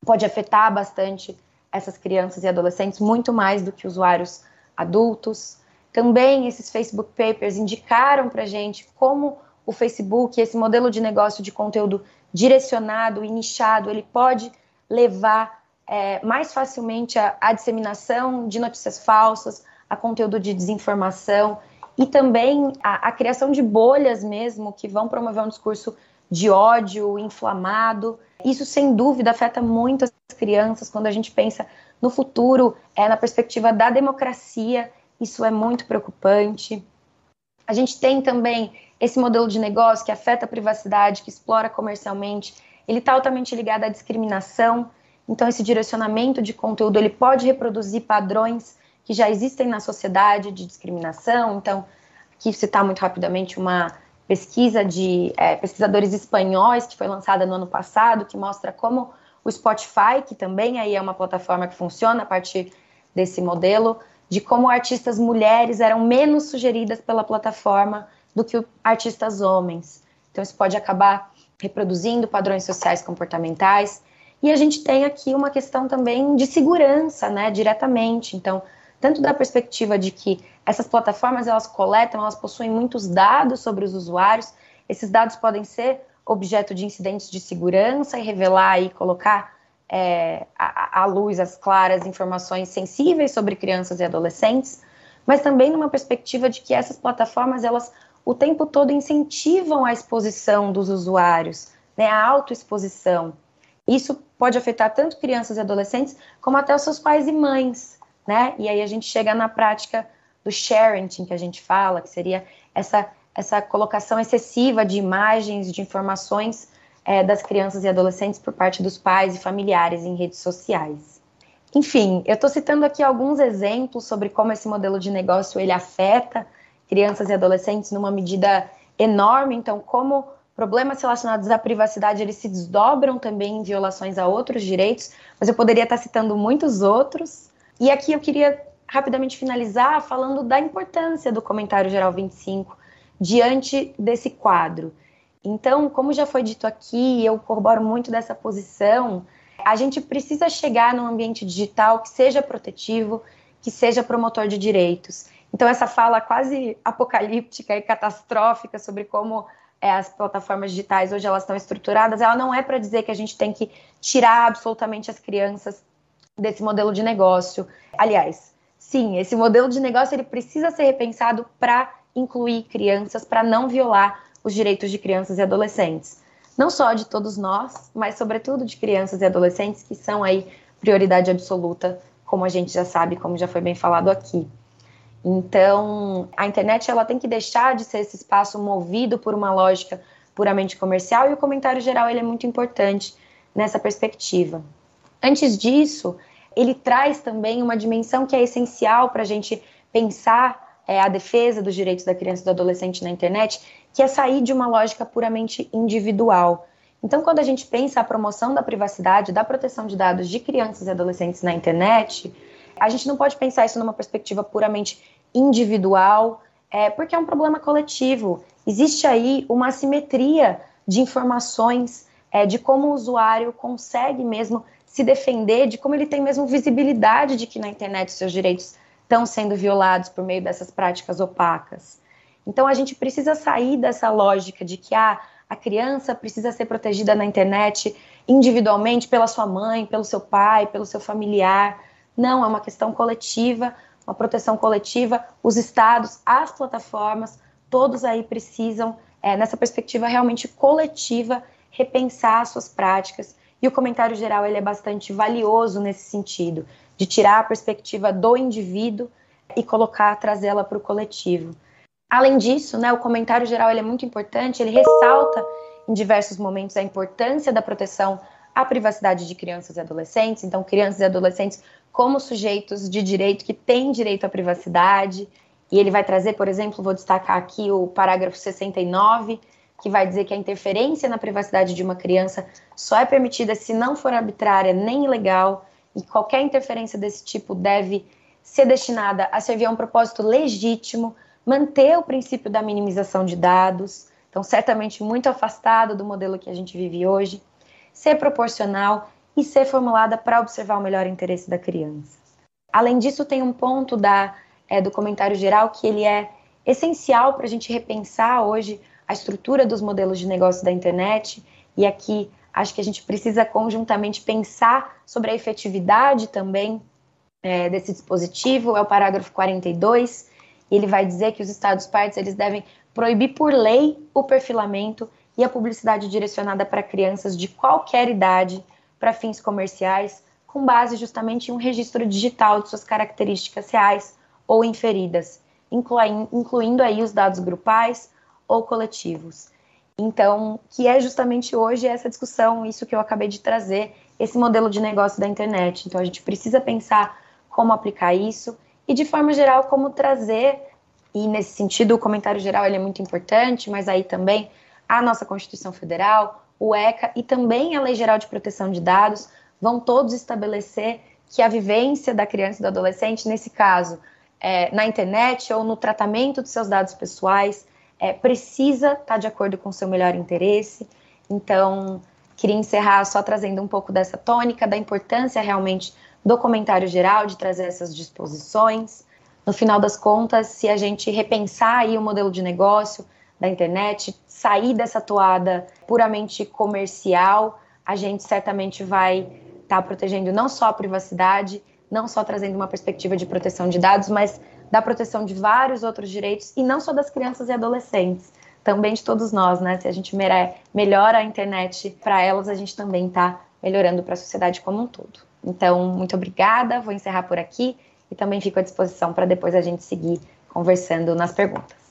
pode afetar bastante essas crianças e adolescentes muito mais do que usuários adultos. Também esses Facebook Papers indicaram para gente como o Facebook, esse modelo de negócio de conteúdo direcionado e nichado, ele pode levar é, mais facilmente à disseminação de notícias falsas, a conteúdo de desinformação e também a, a criação de bolhas mesmo que vão promover um discurso de ódio inflamado. Isso, sem dúvida, afeta muito as crianças quando a gente pensa no futuro, é, na perspectiva da democracia. Isso é muito preocupante. A gente tem também esse modelo de negócio que afeta a privacidade, que explora comercialmente. Ele está altamente ligado à discriminação. Então, esse direcionamento de conteúdo ele pode reproduzir padrões que já existem na sociedade de discriminação. Então, aqui citar muito rapidamente uma pesquisa de é, pesquisadores espanhóis que foi lançada no ano passado, que mostra como o Spotify, que também aí é uma plataforma que funciona a partir desse modelo, de como artistas mulheres eram menos sugeridas pela plataforma do que artistas homens. Então isso pode acabar reproduzindo padrões sociais comportamentais. E a gente tem aqui uma questão também de segurança, né, diretamente. Então, tanto da perspectiva de que essas plataformas elas coletam, elas possuem muitos dados sobre os usuários. Esses dados podem ser objeto de incidentes de segurança e revelar e colocar é, à, luz as claras informações sensíveis sobre crianças e adolescentes, mas também numa perspectiva de que essas plataformas elas o tempo todo incentivam a exposição dos usuários, né, a autoexposição. Isso pode afetar tanto crianças e adolescentes como até os seus pais e mães, né? E aí a gente chega na prática do sharing que a gente fala, que seria essa, essa colocação excessiva de imagens, de informações é, das crianças e adolescentes por parte dos pais e familiares em redes sociais. Enfim, eu estou citando aqui alguns exemplos sobre como esse modelo de negócio ele afeta crianças e adolescentes numa medida enorme. Então, como problemas relacionados à privacidade eles se desdobram também em violações a outros direitos, mas eu poderia estar citando muitos outros. E aqui eu queria rapidamente finalizar falando da importância do comentário geral 25 diante desse quadro. Então, como já foi dito aqui, eu corroboro muito dessa posição, a gente precisa chegar num ambiente digital que seja protetivo, que seja promotor de direitos. Então, essa fala quase apocalíptica e catastrófica sobre como é, as plataformas digitais hoje elas estão estruturadas, ela não é para dizer que a gente tem que tirar absolutamente as crianças desse modelo de negócio. Aliás, sim, esse modelo de negócio ele precisa ser repensado para incluir crianças, para não violar os direitos de crianças e adolescentes. Não só de todos nós, mas sobretudo de crianças e adolescentes que são aí prioridade absoluta, como a gente já sabe, como já foi bem falado aqui. Então, a internet ela tem que deixar de ser esse espaço movido por uma lógica puramente comercial e o comentário geral ele é muito importante nessa perspectiva. Antes disso, ele traz também uma dimensão que é essencial para a gente pensar é, a defesa dos direitos da criança e do adolescente na internet, que é sair de uma lógica puramente individual. Então, quando a gente pensa a promoção da privacidade, da proteção de dados de crianças e adolescentes na internet, a gente não pode pensar isso numa perspectiva puramente individual, é, porque é um problema coletivo. Existe aí uma assimetria de informações, é, de como o usuário consegue mesmo se defender, de como ele tem mesmo visibilidade de que na internet seus direitos estão sendo violados por meio dessas práticas opacas. Então a gente precisa sair dessa lógica de que ah, a criança precisa ser protegida na internet individualmente pela sua mãe, pelo seu pai, pelo seu familiar. Não, é uma questão coletiva, uma proteção coletiva. Os estados, as plataformas, todos aí precisam, é, nessa perspectiva realmente coletiva, repensar suas práticas. E o comentário geral ele é bastante valioso nesse sentido, de tirar a perspectiva do indivíduo e colocar, trazê-la para o coletivo. Além disso, né, o comentário geral ele é muito importante, ele ressalta em diversos momentos a importância da proteção à privacidade de crianças e adolescentes. Então, crianças e adolescentes como sujeitos de direito que têm direito à privacidade. E ele vai trazer, por exemplo, vou destacar aqui o parágrafo 69, que vai dizer que a interferência na privacidade de uma criança só é permitida se não for arbitrária nem ilegal, e qualquer interferência desse tipo deve ser destinada a servir a um propósito legítimo, manter o princípio da minimização de dados, então certamente muito afastado do modelo que a gente vive hoje, ser proporcional e ser formulada para observar o melhor interesse da criança. Além disso, tem um ponto da, é, do comentário geral que ele é essencial para a gente repensar hoje a estrutura dos modelos de negócio da internet, e aqui acho que a gente precisa conjuntamente pensar sobre a efetividade também é, desse dispositivo, é o parágrafo 42, ele vai dizer que os Estados partes eles devem proibir por lei o perfilamento e a publicidade direcionada para crianças de qualquer idade para fins comerciais, com base justamente em um registro digital de suas características reais ou inferidas, incluindo aí os dados grupais ou coletivos. Então, que é justamente hoje essa discussão, isso que eu acabei de trazer, esse modelo de negócio da internet. Então, a gente precisa pensar como aplicar isso e, de forma geral, como trazer, e nesse sentido, o comentário geral ele é muito importante, mas aí também a nossa Constituição Federal, o ECA e também a Lei Geral de Proteção de Dados vão todos estabelecer que a vivência da criança e do adolescente, nesse caso, é, na internet ou no tratamento de seus dados pessoais, é, precisa estar tá de acordo com o seu melhor interesse. Então, queria encerrar só trazendo um pouco dessa tônica, da importância realmente do comentário geral, de trazer essas disposições. No final das contas, se a gente repensar aí o modelo de negócio, da internet, sair dessa toada puramente comercial, a gente certamente vai estar tá protegendo não só a privacidade, não só trazendo uma perspectiva de proteção de dados, mas da proteção de vários outros direitos, e não só das crianças e adolescentes, também de todos nós, né? Se a gente melhora a internet para elas, a gente também está melhorando para a sociedade como um todo. Então, muito obrigada, vou encerrar por aqui e também fico à disposição para depois a gente seguir conversando nas perguntas.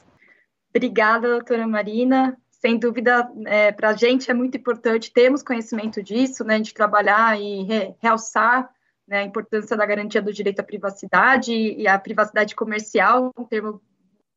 Obrigada, doutora Marina. Sem dúvida, é, para a gente é muito importante termos conhecimento disso, né, de trabalhar e re, realçar né, a importância da garantia do direito à privacidade e a privacidade comercial, um termo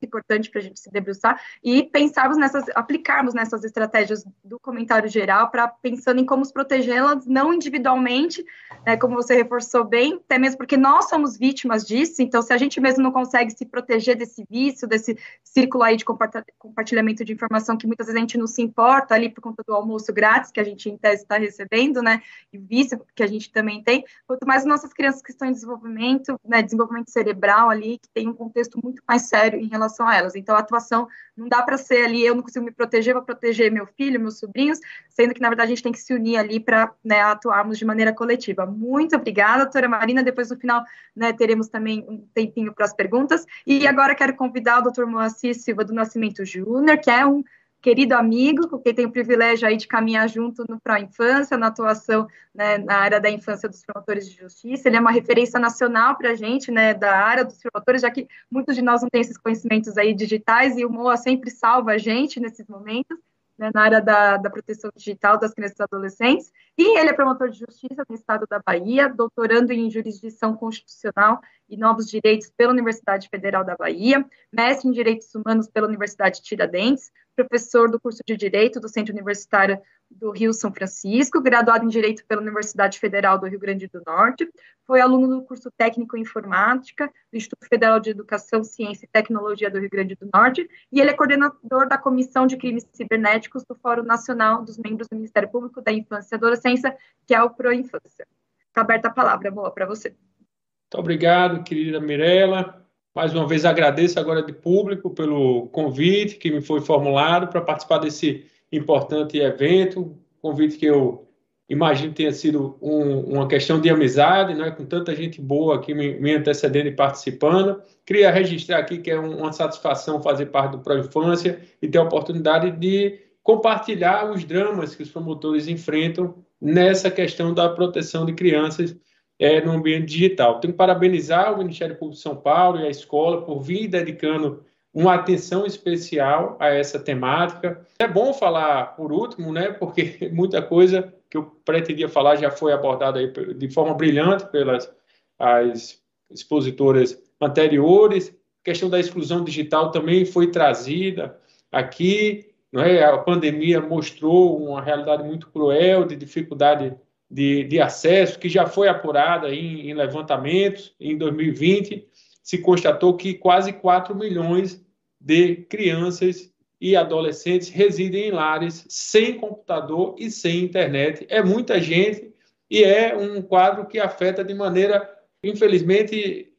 importante para a gente se debruçar e pensarmos nessas, aplicarmos nessas estratégias do comentário geral para pensando em como protegê-las não individualmente, né, como você reforçou bem, até mesmo porque nós somos vítimas disso, então se a gente mesmo não consegue se proteger desse vício, desse círculo aí de compartilhamento de informação que muitas vezes a gente não se importa ali por conta do almoço grátis que a gente em tese está recebendo, né, e vício que a gente também tem, quanto mais nossas crianças que estão em desenvolvimento, né, desenvolvimento cerebral ali, que tem um contexto muito mais sério em relação relação a elas. Então, a atuação não dá para ser ali, eu não consigo me proteger, vou proteger meu filho, meus sobrinhos, sendo que, na verdade, a gente tem que se unir ali para né, atuarmos de maneira coletiva. Muito obrigada, doutora Marina. Depois, no final, né, teremos também um tempinho para as perguntas. E agora quero convidar o doutor Moacir Silva do Nascimento Júnior, que é um querido amigo, com quem tenho o privilégio aí de caminhar junto no Pro Infância, na atuação né, na área da infância dos promotores de justiça. Ele é uma referência nacional para a gente, né, da área dos promotores, já que muitos de nós não têm esses conhecimentos aí digitais e o MOA sempre salva a gente nesses momentos né, na área da, da, proteção digital das crianças e adolescentes, e ele é promotor de justiça no estado da Bahia, doutorando em jurisdição constitucional e novos direitos pela Universidade Federal da Bahia, mestre em direitos humanos pela Universidade Tiradentes, professor do curso de Direito do Centro Universitário do Rio São Francisco, graduado em Direito pela Universidade Federal do Rio Grande do Norte, foi aluno do curso técnico em informática do Instituto Federal de Educação, Ciência e Tecnologia do Rio Grande do Norte, e ele é coordenador da Comissão de Crimes Cibernéticos do Fórum Nacional dos Membros do Ministério Público da Infância e Adolescência, que é o Proinfância. Está aberta a palavra, boa, para você. Muito obrigado, querida Mirella. Mais uma vez agradeço agora de público pelo convite que me foi formulado para participar desse importante evento, convite que eu imagino tenha sido um, uma questão de amizade, né, com tanta gente boa aqui me, me antecedendo e participando. Queria registrar aqui que é uma satisfação fazer parte do Pro Infância e ter a oportunidade de compartilhar os dramas que os promotores enfrentam nessa questão da proteção de crianças é, no ambiente digital. Tenho que parabenizar o Ministério Público de São Paulo e a escola por vir dedicando uma atenção especial a essa temática. É bom falar por último, né, porque muita coisa que eu pretendia falar já foi abordada de forma brilhante pelas as expositoras anteriores. A questão da exclusão digital também foi trazida aqui. É? A pandemia mostrou uma realidade muito cruel de dificuldade de, de acesso, que já foi apurada em, em levantamentos. Em 2020, se constatou que quase 4 milhões de crianças e adolescentes residem em lares sem computador e sem internet. É muita gente e é um quadro que afeta de maneira, infelizmente,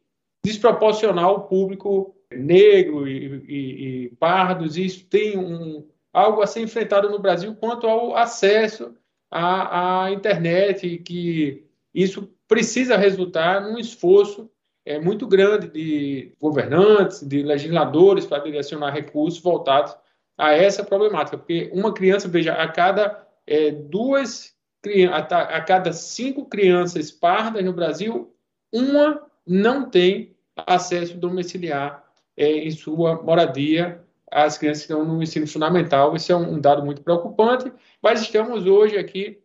desproporcional o público negro e, e, e pardos. Isso tem um, algo a ser enfrentado no Brasil quanto ao acesso à, à internet, que isso precisa resultar num esforço é, muito grande de governantes, de legisladores para direcionar recursos voltados a essa problemática, porque uma criança, veja, a cada é, duas, a, cada cinco crianças pardas no Brasil, uma não tem acesso domiciliar é, em sua moradia às crianças estão no ensino fundamental. Isso é um dado muito preocupante, mas estamos hoje aqui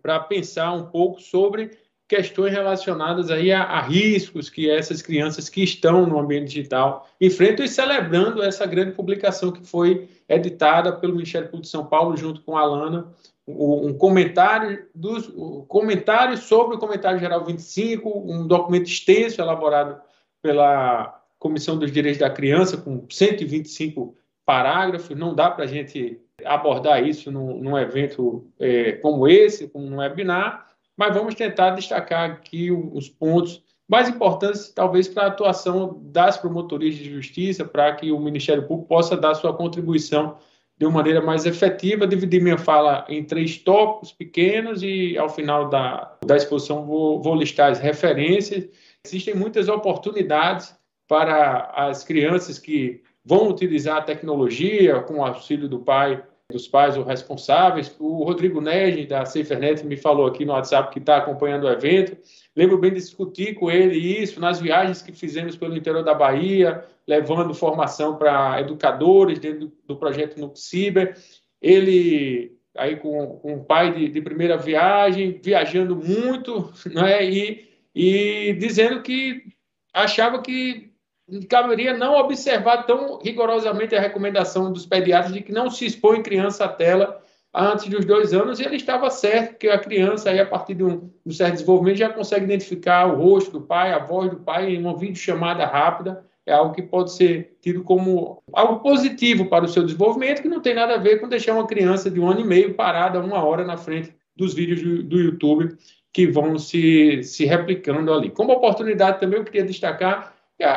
para pensar um pouco sobre questões relacionadas aí a, a, riscos que essas crianças que estão no ambiente digital enfrentam e celebrando essa grande publicação que foi editada pelo Ministério Público de São Paulo junto com a Alana, um comentário dos um comentário sobre o comentário geral 25, um documento extenso elaborado pela Comissão dos Direitos da Criança com 125 parágrafos, não dá para a gente abordar isso num, num evento é, como esse, como um webinar, mas vamos tentar destacar aqui os pontos mais importantes, talvez, para a atuação das promotorias de justiça, para que o Ministério Público possa dar sua contribuição de uma maneira mais efetiva. Dividir minha fala em três tópicos pequenos e, ao final da, da exposição, vou, vou listar as referências. Existem muitas oportunidades para as crianças que vão utilizar a tecnologia com o auxílio do pai dos pais ou responsáveis. O Rodrigo Nege, da SaferNet, me falou aqui no WhatsApp que está acompanhando o evento. Lembro bem de discutir com ele isso nas viagens que fizemos pelo interior da Bahia, levando formação para educadores dentro do projeto Nuxiber. Ele, aí com, com o pai de, de primeira viagem, viajando muito, né? e, e dizendo que achava que caberia não observar tão rigorosamente a recomendação dos pediatras de que não se expõe criança à tela antes dos dois anos, e ele estava certo, que a criança, aí, a partir de um, um certo desenvolvimento, já consegue identificar o rosto do pai, a voz do pai, em uma videochamada rápida, é algo que pode ser tido como algo positivo para o seu desenvolvimento, que não tem nada a ver com deixar uma criança de um ano e meio parada uma hora na frente dos vídeos do, do YouTube que vão se, se replicando ali. Como oportunidade também, eu queria destacar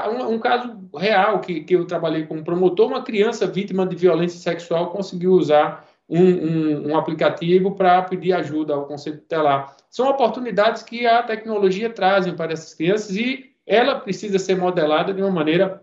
um, um, caso real que, que eu trabalhei como promotor, uma criança vítima de violência sexual conseguiu usar um, um, um aplicativo para pedir ajuda ao Conselho Tutelar. São oportunidades que a tecnologia traz para essas crianças e ela precisa ser modelada de uma maneira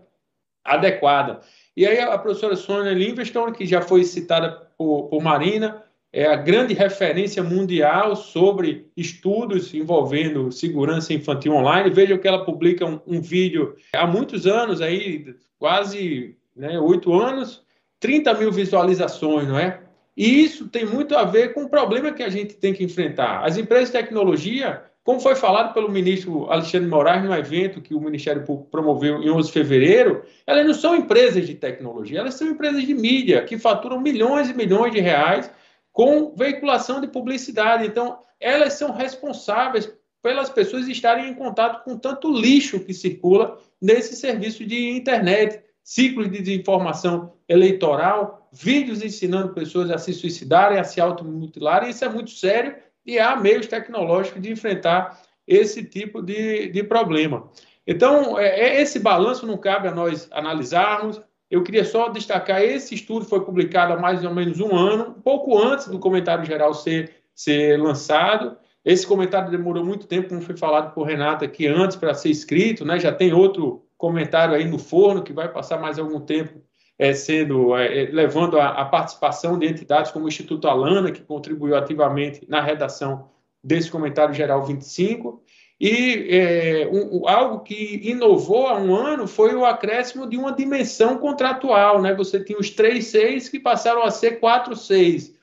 adequada. E aí a professora Sônia Livingstone, que já foi citada por, por Marina, é a grande referência mundial sobre estudos envolvendo segurança infantil online. Vejam que ela publica um, um vídeo há muitos anos, aí, quase né, oito né, anos, 30 mil visualizações, não é? E isso tem muito a ver com o problema que a gente tem que enfrentar. As empresas de tecnologia, como foi falado pelo ministro Alexandre Moraes no evento que o Ministério Público promoveu em 11 de fevereiro, elas não são empresas de tecnologia, elas são empresas de mídia que faturam milhões e milhões de reais com veiculação de publicidade. Então, elas são responsáveis pelas pessoas estarem em contato com tanto lixo que circula nesse serviço de internet, ciclos de desinformação eleitoral, vídeos ensinando pessoas a se suicidarem, a se automutilarem. Isso é muito sério e há meios tecnológicos de enfrentar esse tipo de, de problema. Então, é, é esse balanço não cabe a nós analisarmos, eu queria só destacar, esse estudo foi publicado há mais ou menos um ano, pouco antes do comentário geral ser, ser lançado. Esse comentário demorou muito tempo, como foi falado por Renata aqui antes, para ser escrito, né? já tem outro comentário aí no forno que vai passar mais algum tempo é, sendo é, é levando a, a, participação de entidades como o Instituto Alana, que contribuiu ativamente na redação desse comentário geral 25. E é, um, algo que inovou há um ano foi o acréscimo de uma dimensão contratual. Né? Você tinha os três seis que passaram a ser quatro seis.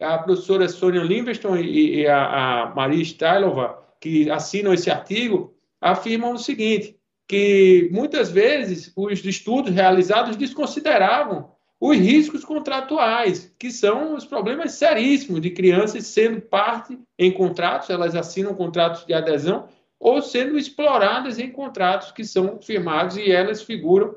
A professora Sônia Livingstone e, e a, a Maria Stailova, que assinam esse artigo, afirmam o seguinte, que muitas vezes os estudos realizados desconsideravam os riscos contratuais, que são os problemas seríssimos de crianças sendo parte em contratos, elas assinam contratos de adesão ou sendo exploradas em contratos que são firmados e elas figuram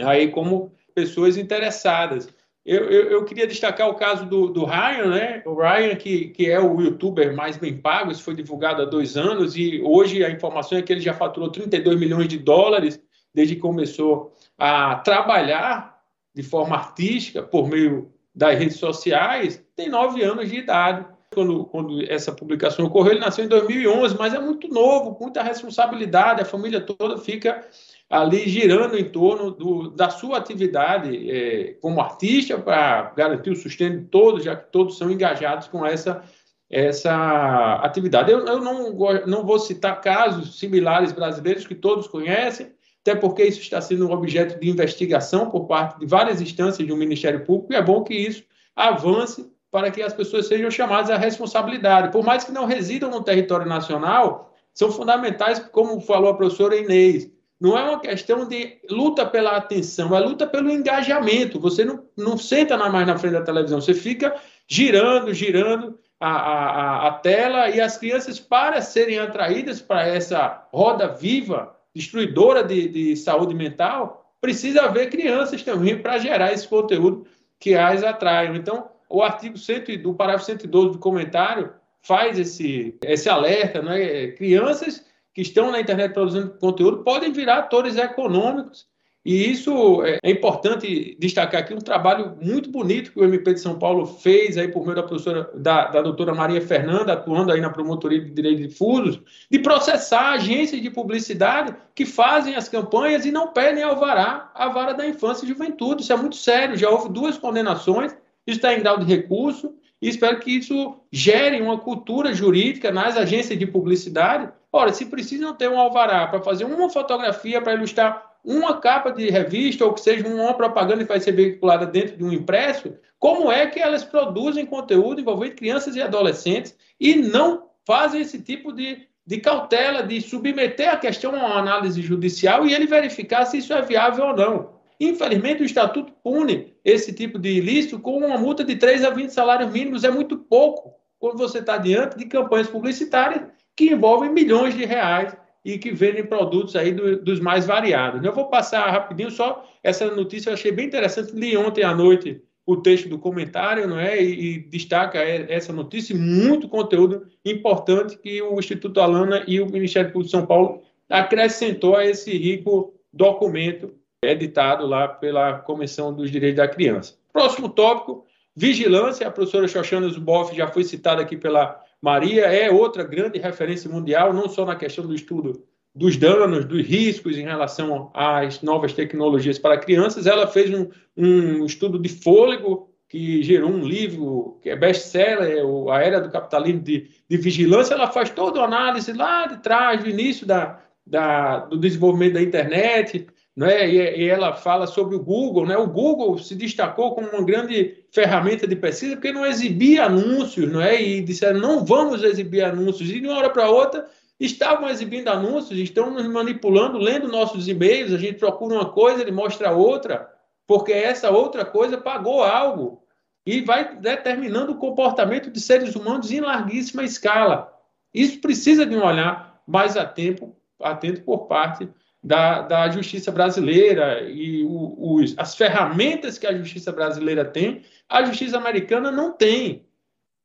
aí como pessoas interessadas. Eu, eu, eu queria destacar o caso do, do, Ryan, né? O Ryan, que, que é o youtuber mais bem pago, isso foi divulgado há dois anos, e hoje a informação é que ele já faturou 32 milhões de dólares desde que começou a trabalhar de forma artística por meio das redes sociais, tem nove anos de idade quando, quando essa publicação ocorreu, ele nasceu em 2011, mas é muito novo, muita responsabilidade, a família toda fica ali girando em torno do, da sua atividade é, como artista para garantir o sustento de todos, já que todos são engajados com essa, essa atividade. Eu, eu não, não vou citar casos similares brasileiros que todos conhecem, até porque isso está sendo objeto de investigação por parte de várias instâncias do Ministério Público, e é bom que isso avance para que as pessoas sejam chamadas à responsabilidade. Por mais que não residam no território nacional, são fundamentais, como falou a professora Inês. Não é uma questão de luta pela atenção, é luta pelo engajamento. Você não, não senta mais na frente da televisão, você fica girando, girando a, a, a tela e as crianças, para serem atraídas para essa roda viva, destruidora de, de saúde mental, precisa haver crianças também para gerar esse conteúdo que as atraiam. Então, o artigo 100, do parágrafo 112 do comentário faz esse, esse alerta, né? Crianças que estão na internet produzindo conteúdo podem virar atores econômicos e isso é, é importante destacar aqui um trabalho muito bonito que o MP de São Paulo fez aí por meio da professora, da, da doutora Maria Fernanda, atuando aí na Promotoria de Direitos Difusos, de processar agências de publicidade que fazem as campanhas e não pedem alvará a vara da infância e juventude. Isso é muito sério. Já houve duas condenações está em grau de recurso e espero que isso gere uma cultura jurídica nas agências de publicidade. Ora, se precisam ter um alvará para fazer uma fotografia para ilustrar uma capa de revista ou que seja uma propaganda que vai ser veiculada dentro de um impresso, como é que elas produzem conteúdo envolvendo crianças e adolescentes e não fazem esse tipo de, de cautela de submeter a questão a uma análise judicial e ele verificar se isso é viável ou não. Infelizmente, o Estatuto pune esse tipo de ilícito com uma multa de 3 a 20 salários mínimos. É muito pouco quando você está diante de campanhas publicitárias que envolvem milhões de reais e que vendem produtos aí do, dos mais variados. Eu vou passar rapidinho só essa notícia, eu achei bem interessante. Li ontem à noite o texto do comentário, não é? E, e destaca essa notícia, muito conteúdo importante que o Instituto Alana e o Ministério Público de São Paulo acrescentou a esse rico documento editado lá pela Comissão dos Direitos da Criança. Próximo tópico, vigilância. A professora Xoxana Zuboff já foi citada aqui pela Maria, é outra grande referência mundial, não só na questão do estudo dos danos, dos riscos em relação às novas tecnologias para crianças. Ela fez um, um estudo de fôlego que gerou um livro que é best-seller, A Era do Capitalismo de, de, Vigilância. Ela faz toda a análise lá de trás, do início da, da, do desenvolvimento da internet, né? E, e, ela fala sobre o Google. Né? O Google se destacou como uma grande ferramenta de pesquisa porque não exibia anúncios, não é? E disseram não vamos exibir anúncios. E de uma hora para outra estavam exibindo anúncios, estão nos manipulando, lendo nossos e-mails. A gente procura uma coisa, ele mostra outra, porque essa outra coisa pagou algo e vai determinando o comportamento de seres humanos em larguíssima escala. Isso precisa de um olhar mais atento, atento por parte da, da justiça brasileira e o, os, as ferramentas que a justiça brasileira tem, a justiça americana não tem.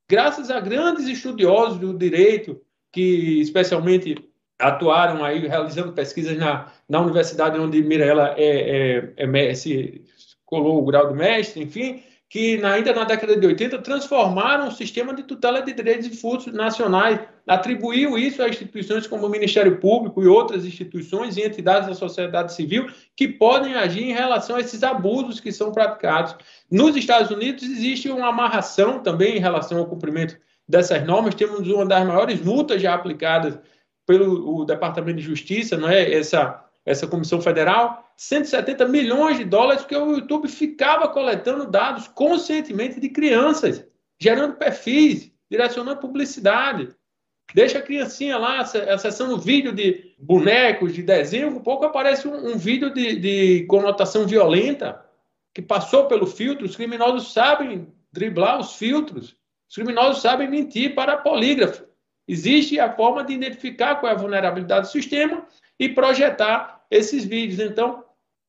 Graças a grandes estudiosos do direito, que especialmente atuaram aí realizando pesquisas na, na universidade onde Mirella é, é, é, se colou o grau de mestre, enfim, que ainda na década de 80 transformaram o sistema de tutela de direitos difusos nacionais, atribuiu isso a instituições como o Ministério Público e outras instituições e entidades da sociedade civil que podem agir em relação a esses abusos que são praticados. Nos Estados Unidos existe uma amarração também em relação ao cumprimento dessas normas, temos uma das maiores multas já aplicadas pelo Departamento de Justiça, não é? Essa essa Comissão Federal, 170 milhões de dólares, porque o YouTube ficava coletando dados conscientemente de crianças, gerando perfis, direcionando publicidade. Deixa a criancinha lá acessando vídeo de bonecos, de desenho, um pouco aparece um, um vídeo de, de conotação violenta que passou pelo filtro. Os criminosos sabem driblar os filtros. Os criminosos sabem mentir para polígrafo. Existe a forma de identificar qual é a vulnerabilidade do sistema e projetar esses vídeos. Então,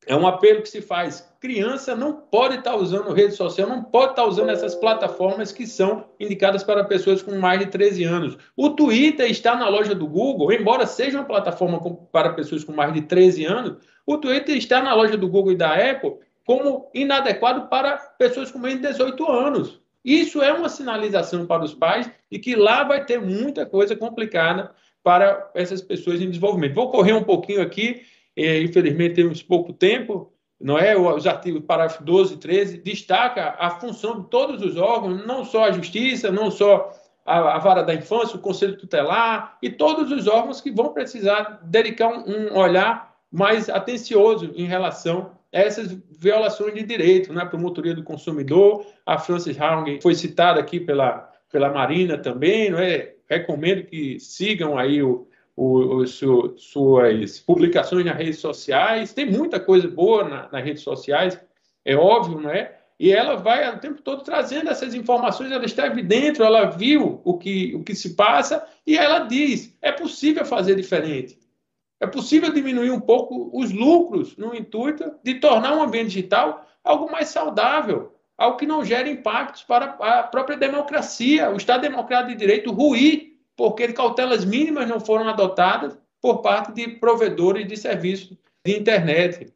é um apelo que se faz. Criança não pode estar usando rede social, não pode estar usando essas plataformas que são indicadas para pessoas com mais de 13 anos. O Twitter está na loja do Google, embora seja uma plataforma para pessoas com mais de 13 anos, o Twitter está na loja do Google e da Apple como inadequado para pessoas com menos de 18 anos. Isso é uma sinalização para os pais de que lá vai ter muita coisa complicada para essas pessoas em desenvolvimento. Vou correr um pouquinho aqui infelizmente temos pouco tempo, não é? Os artigos, parágrafo 12 e 13, destaca a função de todos os órgãos, não só a justiça, não só a, a vara da infância, o conselho tutelar e todos os órgãos que vão precisar dedicar um, um olhar mais atencioso em relação a essas violações de direito, né? Promotoria do consumidor, a Francis Haugen foi citada aqui pela, pela Marina também, não é? Recomendo que sigam aí o, o, o su, suas publicações nas redes sociais. Tem muita coisa boa na, nas redes sociais, é óbvio, não é? E ela vai o tempo todo trazendo essas informações, ela esteve dentro, ela viu o que, o que se passa e ela diz: é possível fazer diferente. É possível diminuir um pouco os lucros no intuito de tornar o ambiente digital algo mais saudável, algo que não gere impactos para a própria democracia, o Estado Democrático de Direito ruir porque cautelas mínimas não foram adotadas por parte de provedores de serviços de internet.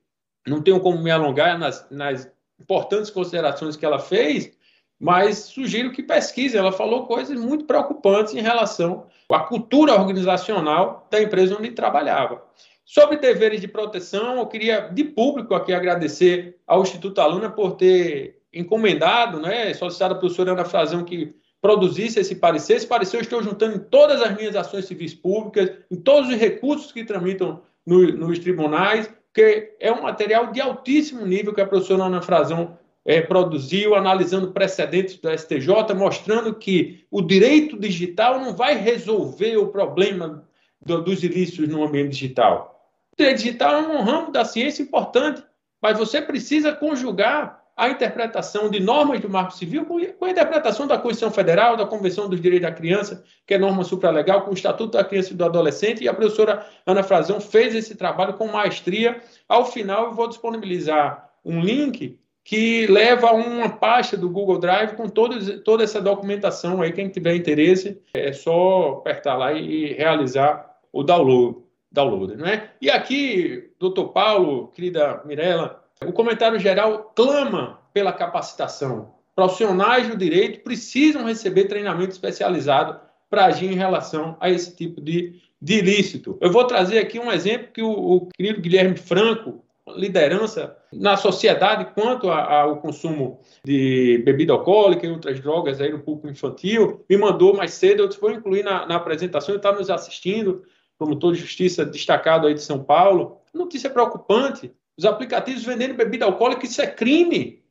Não tenho como me alongar nas, nas importantes considerações que ela fez, mas sugiro que pesquise. Ela falou coisas muito preocupantes em relação à cultura organizacional da empresa onde trabalhava. Sobre deveres de proteção, eu queria, de público, aqui agradecer ao Instituto Aluna por ter encomendado, né, solicitado a professora Ana Frazão que produzisse esse parecer. Esse parecer eu estou juntando em todas as minhas ações civis públicas, em todos os recursos que tramitam no, nos tribunais, que é um material de altíssimo nível que a professora Ana Frazão é, produziu, analisando precedentes do STJ, mostrando que o direito digital não vai resolver o problema do, dos ilícitos no ambiente digital. O direito digital é um ramo da ciência importante, mas você precisa conjugar a interpretação de normas do Marco Civil com a interpretação da Constituição Federal, da Convenção dos Direitos da Criança, que é norma supralegal, com o Estatuto da Criança e do Adolescente, e a professora Ana Frazão fez esse trabalho com maestria. Ao final, eu vou disponibilizar um link que leva a uma pasta do Google Drive com todos, toda essa documentação aí. Quem tiver interesse, é só apertar lá e realizar o download. downloader, não é? E aqui, doutor Paulo, querida Mirella, o comentário geral clama pela capacitação. Profissionais do direito precisam receber treinamento especializado para agir em relação a esse tipo de, de ilícito. Eu vou trazer aqui um exemplo que o, o querido Guilherme Franco, liderança na sociedade quanto ao consumo de bebida alcoólica e outras drogas aí no público infantil, me mandou mais cedo, eu vou incluir na, na apresentação, ele está nos assistindo, promotor de justiça destacado aí de São Paulo. Notícia preocupante, os aplicativos vendendo bebida alcoólica, isso é crime.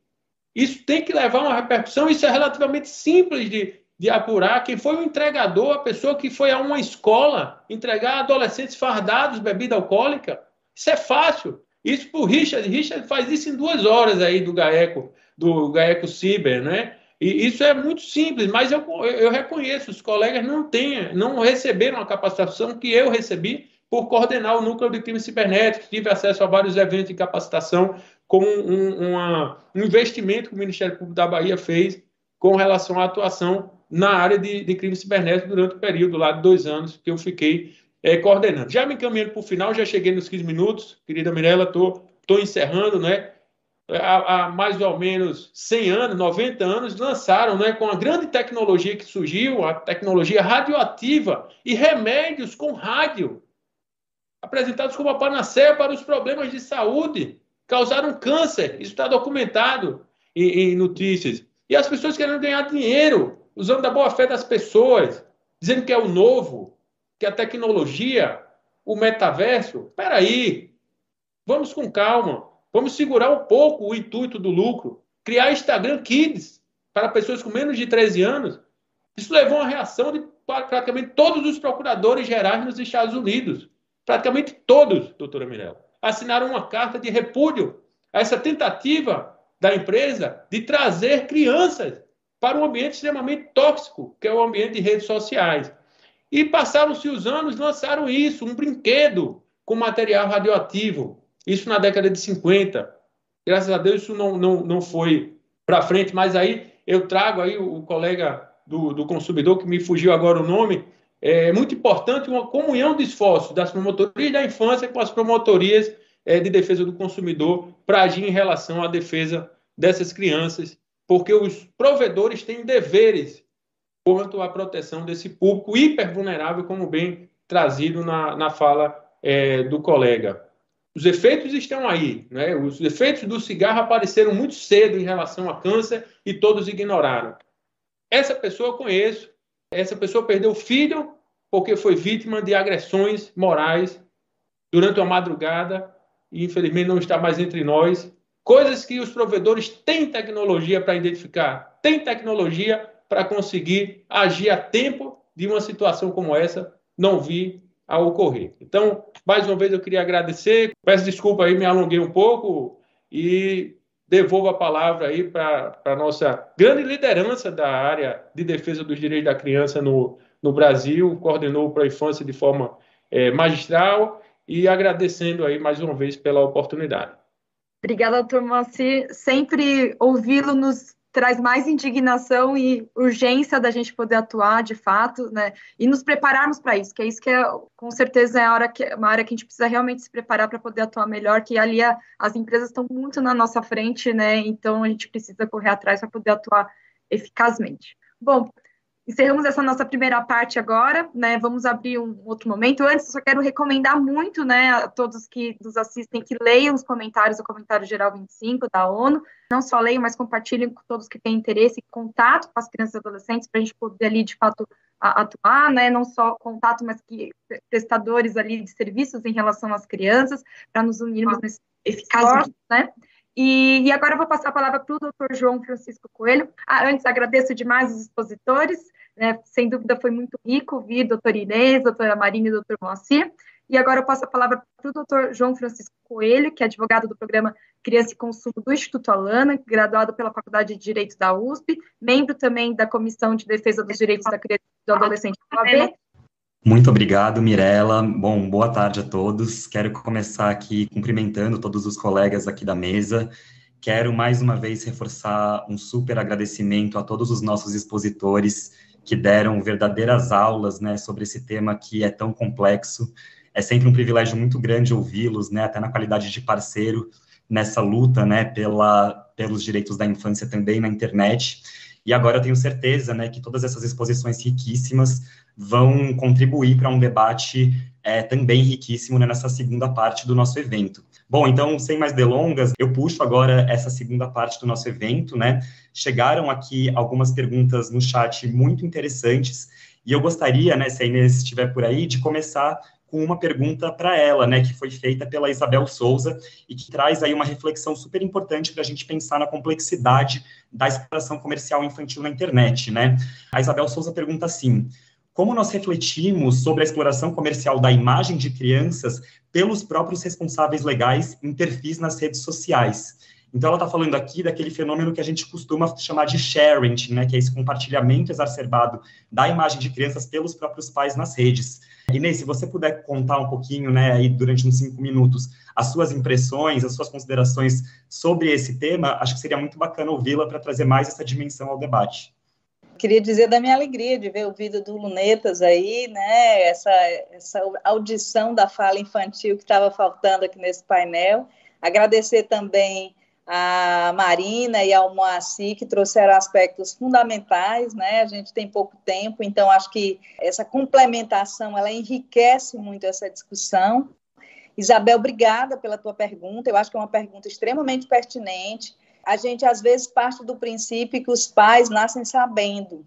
Isso tem que levar uma repercussão, isso é relativamente simples de, de apurar. Quem foi o entregador, a pessoa que foi a uma escola entregar adolescentes fardados bebida alcoólica, isso é fácil. Isso por Richard, Richard faz isso em duas horas aí do GAECO, do GAECO Ciber, né? E isso é muito simples, mas eu, eu reconheço, os colegas não têm, não receberam a capacitação que eu recebi por coordenar o núcleo de crimes cibernéticos, tive acesso a vários eventos de capacitação, com um, uma, um investimento que o Ministério Público da Bahia fez com relação à atuação na área de, de crimes cibernéticos durante o período lá de dois anos que eu fiquei é, coordenando. Já me encaminhando para o final, já cheguei nos 15 minutos, querida Mirella, estou encerrando, né? Há, há, mais ou menos 100 anos, 90 anos, lançaram, né, com a grande tecnologia que surgiu, a tecnologia radioativa e remédios com rádio, apresentados como a panaceia para os problemas de saúde, causaram câncer, isso está documentado em, em notícias. E as pessoas querendo ganhar dinheiro, usando da boa fé das pessoas, dizendo que é o novo, que a tecnologia, o metaverso, espera aí, vamos com calma, vamos segurar um pouco o intuito do lucro, criar Instagram Kids para pessoas com menos de 13 anos. Isso levou a uma reação de praticamente todos os procuradores gerais nos Estados Unidos, praticamente todos, doutora Mirella, assinaram uma carta de repúdio a essa tentativa da empresa de trazer crianças para um ambiente extremamente tóxico, que é o ambiente de redes sociais. E passaram-se os anos, lançaram isso, um brinquedo com material radioativo. Isso na década de 50. Graças a Deus isso não, não, não foi para frente, mas aí eu trago aí o, colega do, do consumidor, que me fugiu agora o nome, é muito importante uma comunhão de esforços das promotorias da infância com as promotorias é, de defesa do consumidor para agir em relação à defesa dessas crianças, porque os provedores têm deveres quanto à proteção desse público hipervulnerável, como bem trazido na, na fala é, do colega. Os efeitos estão aí, né? Os efeitos do cigarro apareceram muito cedo em relação a câncer e todos ignoraram. Essa pessoa eu conheço. Essa pessoa perdeu o filho porque foi vítima de agressões morais durante uma madrugada e infelizmente não está mais entre nós. Coisas que os provedores têm tecnologia para identificar, têm tecnologia para conseguir agir a tempo de uma situação como essa não vir a ocorrer. Então, mais uma vez eu queria agradecer, peço desculpa aí, me alonguei um pouco e devolvo a palavra aí para a nossa grande liderança da área de defesa dos direitos da criança no, no Brasil, coordenou para a infância de forma é, magistral e agradecendo aí mais uma vez pela oportunidade. Obrigada, doutor Moacir. Sempre ouvi-lo nos traz mais indignação e urgência da gente poder atuar de fato, né? E nos prepararmos para isso, que é isso que é, com certeza é a hora que, uma área que a gente precisa realmente se preparar para poder atuar melhor, que ali a, as empresas estão muito na nossa frente, né? Então a gente precisa correr atrás para poder atuar eficazmente. Bom, encerramos essa nossa primeira parte agora, né? Vamos abrir um outro momento. Antes, eu só quero recomendar muito, né, a todos que nos assistem que leiam os comentários do Comentário Geral 25 da ONU. Não só leiam, mas compartilhem com todos que têm interesse e contato com as crianças e adolescentes para a gente poder ali, de fato, atuar, né? Não só contato, mas que prestadores ali de serviços em relação às crianças, para nos unirmos ah. nesse eficazmente, né? E, e, agora eu vou passar a palavra para o doutor João Francisco Coelho. Ah, antes, agradeço demais os expositores, né, sem dúvida foi muito rico ouvir doutor Inês, doutora Marina e doutor Moacir. E agora eu passo a palavra para o doutor João Francisco Coelho, que é advogado do programa Criança e Consumo do Instituto Alana, graduado pela Faculdade de Direito da USP, membro também da Comissão de Defesa dos Direitos da Criança e do Adolescente do AB, muito obrigado, Mirella. Bom, boa tarde a todos. Quero começar aqui cumprimentando todos os colegas aqui da mesa. Quero mais uma vez reforçar um super agradecimento a todos os nossos expositores que deram verdadeiras aulas né, sobre esse tema que é tão complexo. É sempre um privilégio muito grande ouvi-los, né, até na qualidade de parceiro nessa luta, né, pela, pelos direitos da infância também na internet. E agora eu tenho certeza, né, que todas essas exposições riquíssimas vão contribuir para um debate é, também riquíssimo né, nessa segunda parte do nosso evento. Bom, então, sem mais delongas, eu puxo agora essa segunda parte do nosso evento, né? Chegaram aqui algumas perguntas no chat muito interessantes, e eu gostaria, né, se a Inês estiver por aí, de começar com uma pergunta para ela, né, que foi feita pela Isabel Souza e que traz aí uma reflexão super importante para a gente pensar na complexidade da exploração comercial infantil na internet, né? A Isabel Souza pergunta assim: como nós refletimos sobre a exploração comercial da imagem de crianças pelos próprios responsáveis legais em perfis nas redes sociais? Então, ela está falando aqui daquele fenômeno que a gente costuma chamar de sharing, né, que é esse compartilhamento exacerbado da imagem de crianças pelos próprios pais nas redes. Inês, se você puder contar um pouquinho, né, aí durante uns cinco minutos, as suas impressões, as suas considerações sobre esse tema, acho que seria muito bacana ouvi-la para trazer mais essa dimensão ao debate. Queria dizer da minha alegria de ver o vídeo do Lunetas aí, né, essa, essa audição da fala infantil que estava faltando aqui nesse painel. Agradecer também a Marina e ao Moacir, que trouxeram aspectos fundamentais, né? A gente tem pouco tempo, então acho que essa complementação, ela enriquece muito essa discussão. Isabel, obrigada pela tua pergunta, eu acho que é uma pergunta extremamente pertinente. A gente, às vezes, parte do princípio que os pais nascem sabendo,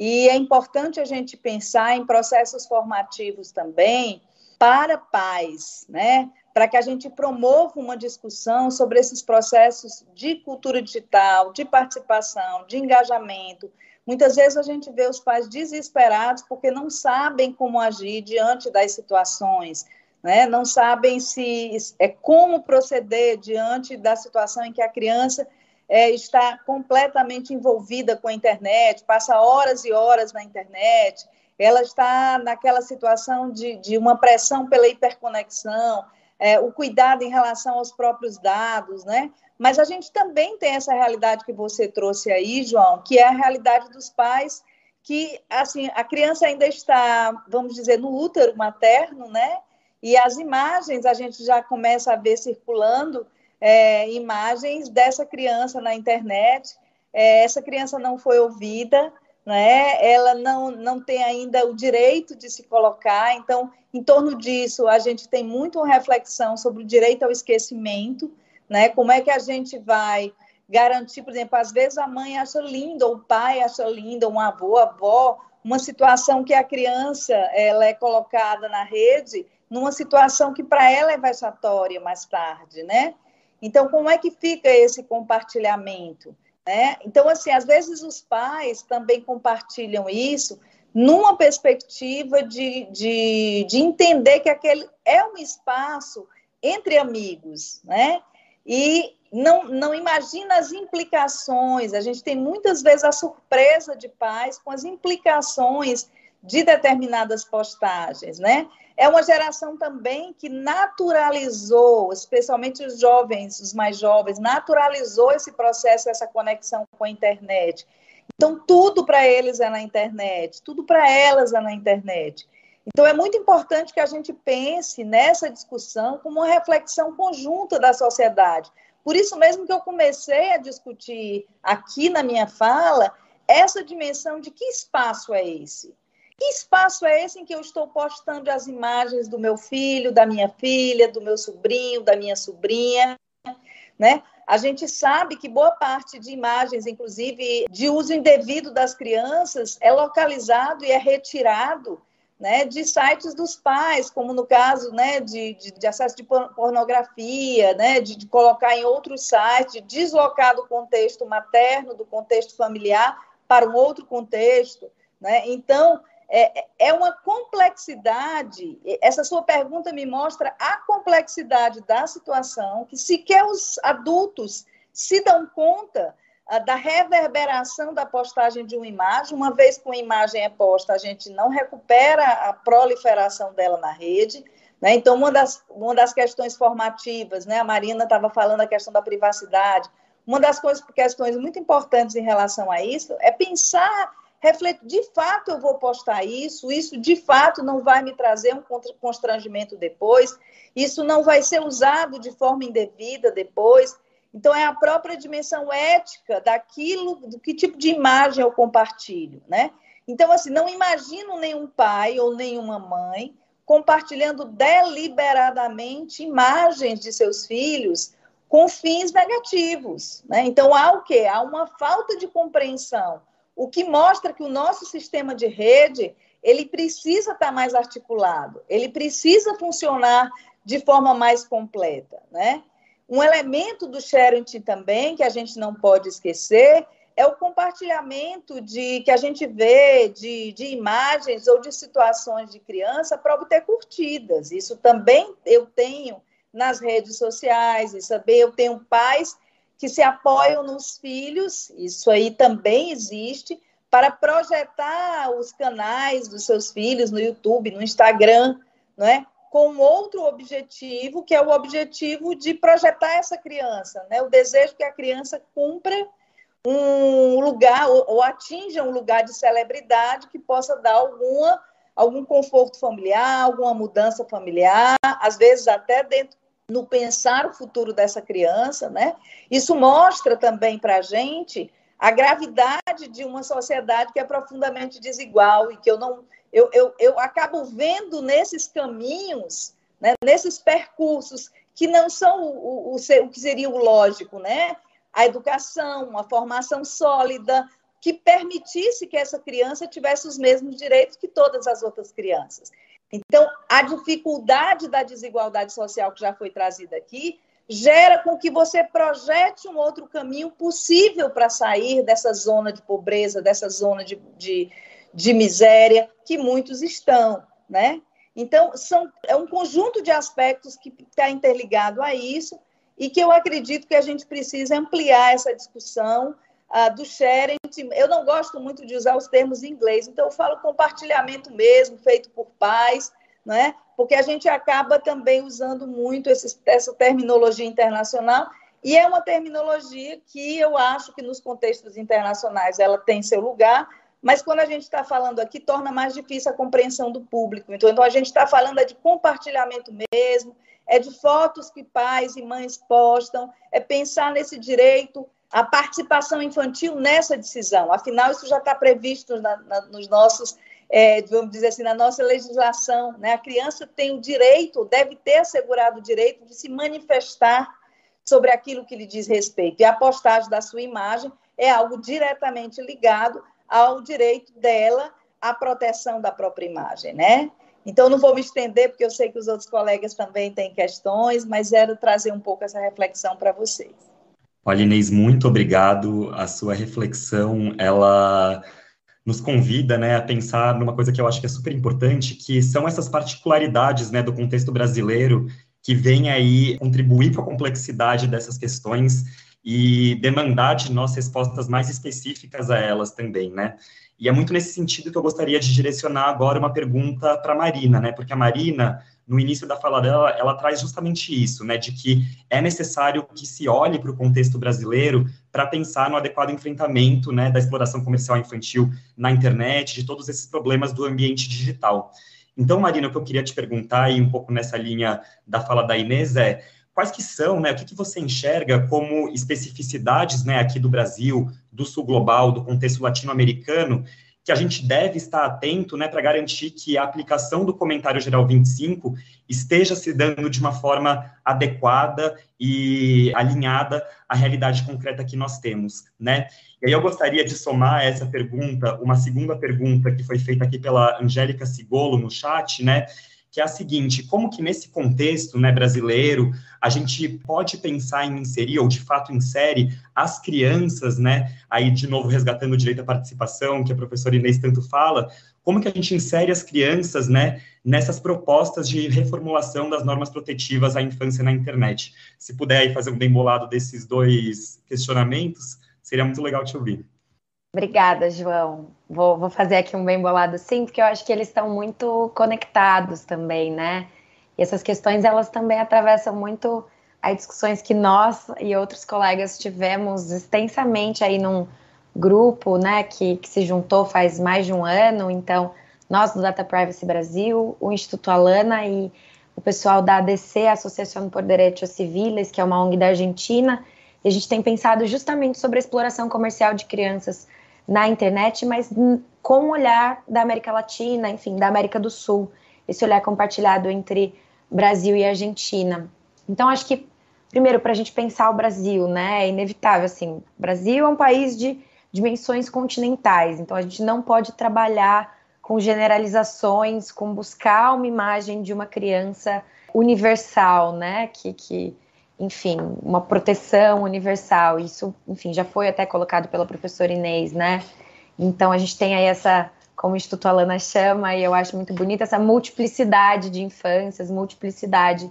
e é importante a gente pensar em processos formativos também para pais, né? Para que a gente promova uma discussão sobre esses processos de cultura digital, de participação, de engajamento. Muitas vezes a gente vê os pais desesperados porque não sabem como agir diante das situações, né? não sabem se é como proceder diante da situação em que a criança é, está completamente envolvida com a internet, passa horas e horas na internet, ela está naquela situação de, de uma pressão pela hiperconexão, é, o cuidado em relação aos próprios dados, né? Mas a gente também tem essa realidade que você trouxe aí, João, que é a realidade dos pais que, assim, a criança ainda está, vamos dizer, no útero materno, né? E as imagens a gente já começa a ver circulando é, imagens dessa criança na internet. É, essa criança não foi ouvida, né? ela não, não tem ainda o direito de se colocar. Então, em torno disso, a gente tem muito uma reflexão sobre o direito ao esquecimento, né? como é que a gente vai garantir, por exemplo, às vezes a mãe acha linda, ou o pai acha linda, um avô, avó, uma situação que a criança ela é colocada na rede numa situação que para ela é vexatória mais tarde, né? Então, como é que fica esse compartilhamento? Né? Então, assim, às vezes os pais também compartilham isso numa perspectiva de, de, de entender que aquele é um espaço entre amigos, né? E não, não imagina as implicações. A gente tem muitas vezes a surpresa de pais com as implicações de determinadas postagens, né? É uma geração também que naturalizou, especialmente os jovens, os mais jovens, naturalizou esse processo, essa conexão com a internet. Então, tudo para eles é na internet, tudo para elas é na internet. Então, é muito importante que a gente pense nessa discussão como uma reflexão conjunta da sociedade. Por isso mesmo que eu comecei a discutir aqui na minha fala essa dimensão de que espaço é esse? Que espaço é esse em que eu estou postando as imagens do meu filho, da minha filha, do meu sobrinho, da minha sobrinha, né? A gente sabe que boa parte de imagens, inclusive de uso indevido das crianças, é localizado e é retirado né, de sites dos pais, como no caso né, de, de, de acesso de pornografia, né, de, de, colocar em outros sites, de deslocar do contexto materno, do contexto familiar, para um outro contexto. Né? Então, é, é uma complexidade. Essa sua pergunta me mostra a complexidade da situação, que sequer os adultos se dão conta da reverberação da postagem de uma imagem. Uma vez que uma imagem é posta, a gente não recupera a proliferação dela na rede. Né? Então, uma das, uma das questões formativas, né? a Marina estava falando a questão da privacidade, uma das coisas, questões muito importantes em relação a isso é pensar refletir, de fato eu vou postar isso, isso de fato não vai me trazer um constrangimento depois, isso não vai ser usado de forma indevida depois. Então, é a própria dimensão ética daquilo, do que tipo de imagem eu compartilho, né? Então, assim, não imagino nenhum pai ou nenhuma mãe compartilhando deliberadamente imagens de seus filhos com fins negativos. Né? Então, há o quê? Há uma falta de compreensão, o que mostra que o nosso sistema de rede ele precisa estar mais articulado, ele precisa funcionar de forma mais completa. Né? Um elemento do sharing também, que a gente não pode esquecer, é o compartilhamento de que a gente vê de, de imagens ou de situações de criança para obter curtidas. Isso também eu tenho nas redes sociais, e saber eu tenho pais que se apoiam nos filhos, isso aí também existe, para projetar os canais dos seus filhos no YouTube, no Instagram, não é? com outro objetivo, que é o objetivo de projetar essa criança, né? o desejo que a criança cumpra um lugar ou, ou atinja um lugar de celebridade que possa dar alguma algum conforto familiar, alguma mudança familiar, às vezes até dentro no pensar o futuro dessa criança, né? Isso mostra também para a gente a gravidade de uma sociedade que é profundamente desigual e que eu não eu, eu, eu acabo vendo nesses caminhos, né, nesses percursos que não são o, o, o, que seria o lógico, né? a educação, uma formação sólida, que permitisse que essa criança tivesse os mesmos direitos que todas as outras crianças. Então, a dificuldade da desigualdade social que já foi trazida aqui gera com que você projete um outro caminho possível para sair dessa zona de pobreza, dessa zona de, de, de miséria que muitos estão, né? Então, são, é um conjunto de aspectos que está interligado a isso e que eu acredito que a gente precisa ampliar essa discussão uh, do sharing. Eu não gosto muito de usar os termos em inglês, então eu falo compartilhamento mesmo, feito por pais, né? porque a gente acaba também usando muito essa terminologia internacional, e é uma terminologia que eu acho que nos contextos internacionais ela tem seu lugar, mas quando a gente está falando aqui, torna mais difícil a compreensão do público. Então, então a gente está falando é de compartilhamento mesmo, é de fotos que pais e mães postam, é pensar nesse direito à participação infantil nessa decisão. Afinal, isso já está previsto na, na, nos nossos, é, vamos dizer assim, na nossa legislação. Né? A criança tem o direito, deve ter assegurado o direito de se manifestar sobre aquilo que lhe diz respeito. E a postagem da sua imagem é algo diretamente ligado ao direito dela à proteção da própria imagem, né? Então, não vou me estender, porque eu sei que os outros colegas também têm questões, mas era trazer um pouco essa reflexão para vocês. Olha, Inês, muito obrigado. A sua reflexão, ela nos convida né, a pensar numa coisa que eu acho que é super importante, que são essas particularidades né, do contexto brasileiro que vem aí contribuir para a complexidade dessas questões e demandar de nós respostas mais específicas a elas também, né? E é muito nesse sentido que eu gostaria de direcionar agora uma pergunta para a Marina, né? Porque a Marina, no início da fala dela, ela traz justamente isso, né? De que é necessário que se olhe para o contexto brasileiro para pensar no adequado enfrentamento, né, da exploração comercial infantil na internet, de todos esses problemas do ambiente digital. Então, Marina, o que eu queria te perguntar, e um pouco nessa linha da fala da Inês, é quais que são, né, o que, que você enxerga como especificidades, né, aqui do Brasil, do sul global, do contexto latino-americano, que a gente deve estar atento, né, para garantir que a aplicação do comentário geral 25 esteja se dando de uma forma adequada e alinhada à realidade concreta que nós temos, né? E aí eu gostaria de somar essa pergunta, uma segunda pergunta que foi feita aqui pela Angélica Sigolo no chat, né? Que é a seguinte: como que nesse contexto né, brasileiro a gente pode pensar em inserir, ou de fato insere, as crianças, né? Aí, de novo, resgatando o direito à participação, que a professora Inês tanto fala, como que a gente insere as crianças, né, nessas propostas de reformulação das normas protetivas à infância na internet? Se puder aí fazer um bem bolado desses dois questionamentos, seria muito legal te ouvir. Obrigada, João. Vou, vou, fazer aqui um bem bolado sim, porque eu acho que eles estão muito conectados também, né? E essas questões, elas também atravessam muito as discussões que nós e outros colegas tivemos extensamente aí num, grupo, né, que, que se juntou faz mais de um ano, então nós do Data Privacy Brasil, o Instituto Alana e o pessoal da ADC, Associação por Direitos Civis, que é uma ONG da Argentina, e a gente tem pensado justamente sobre a exploração comercial de crianças na internet, mas com o olhar da América Latina, enfim, da América do Sul, esse olhar compartilhado entre Brasil e Argentina. Então, acho que, primeiro, para a gente pensar o Brasil, né, é inevitável, assim, Brasil é um país de dimensões continentais, então a gente não pode trabalhar com generalizações, com buscar uma imagem de uma criança universal, né? Que, que, enfim, uma proteção universal. Isso, enfim, já foi até colocado pela professora Inês, né? Então a gente tem aí essa, como o Instituto Alana chama, e eu acho muito bonita, essa multiplicidade de infâncias, multiplicidade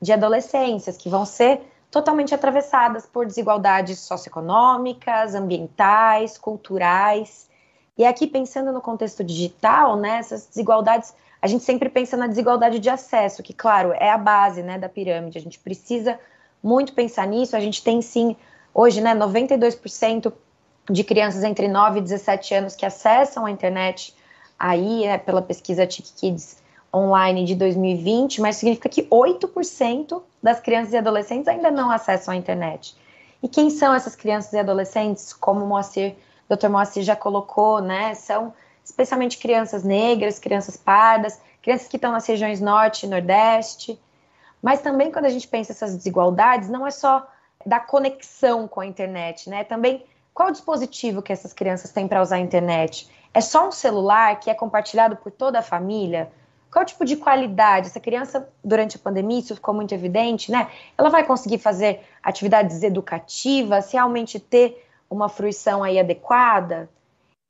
de adolescências que vão ser totalmente atravessadas por desigualdades socioeconômicas, ambientais, culturais. E aqui, pensando no contexto digital, né, essas desigualdades, a gente sempre pensa na desigualdade de acesso, que, claro, é a base né, da pirâmide. A gente precisa muito pensar nisso. A gente tem, sim, hoje, né, 92% de crianças entre 9 e 17 anos que acessam a internet, aí, é, pela pesquisa TIC Kids online de 2020, mas significa que 8% das crianças e adolescentes ainda não acessam a internet. E quem são essas crianças e adolescentes? Como o Moacir Dr. Moacir já colocou, né, são especialmente crianças negras, crianças pardas, crianças que estão nas regiões norte e nordeste. Mas também quando a gente pensa essas desigualdades, não é só da conexão com a internet, né? Também qual o dispositivo que essas crianças têm para usar a internet? É só um celular que é compartilhado por toda a família? Qual tipo de qualidade? Essa criança, durante a pandemia, isso ficou muito evidente, né? Ela vai conseguir fazer atividades educativas, realmente ter uma fruição aí adequada,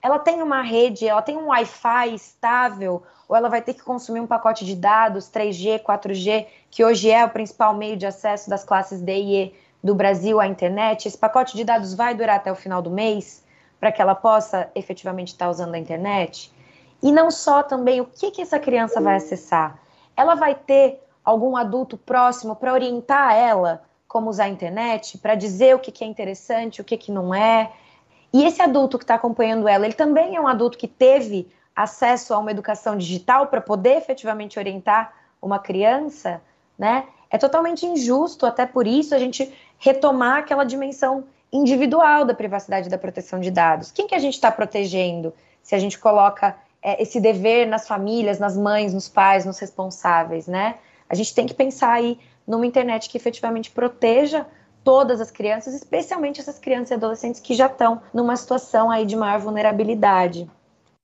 ela tem uma rede, ela tem um Wi-Fi estável, ou ela vai ter que consumir um pacote de dados 3G, 4G, que hoje é o principal meio de acesso das classes D e E do Brasil à internet. Esse pacote de dados vai durar até o final do mês para que ela possa efetivamente estar usando a internet? E não só também o que, que essa criança vai acessar. Ela vai ter algum adulto próximo para orientar ela como usar a internet, para dizer o que, que é interessante, o que, que não é. E esse adulto que está acompanhando ela, ele também é um adulto que teve acesso a uma educação digital para poder efetivamente orientar uma criança, né? É totalmente injusto, até por isso, a gente retomar aquela dimensão individual da privacidade e da proteção de dados. Quem que a gente está protegendo se a gente coloca é, esse dever nas famílias, nas mães, nos pais, nos responsáveis, né? A gente tem que pensar aí numa internet que efetivamente proteja todas as crianças, especialmente essas crianças e adolescentes que já estão numa situação aí de maior vulnerabilidade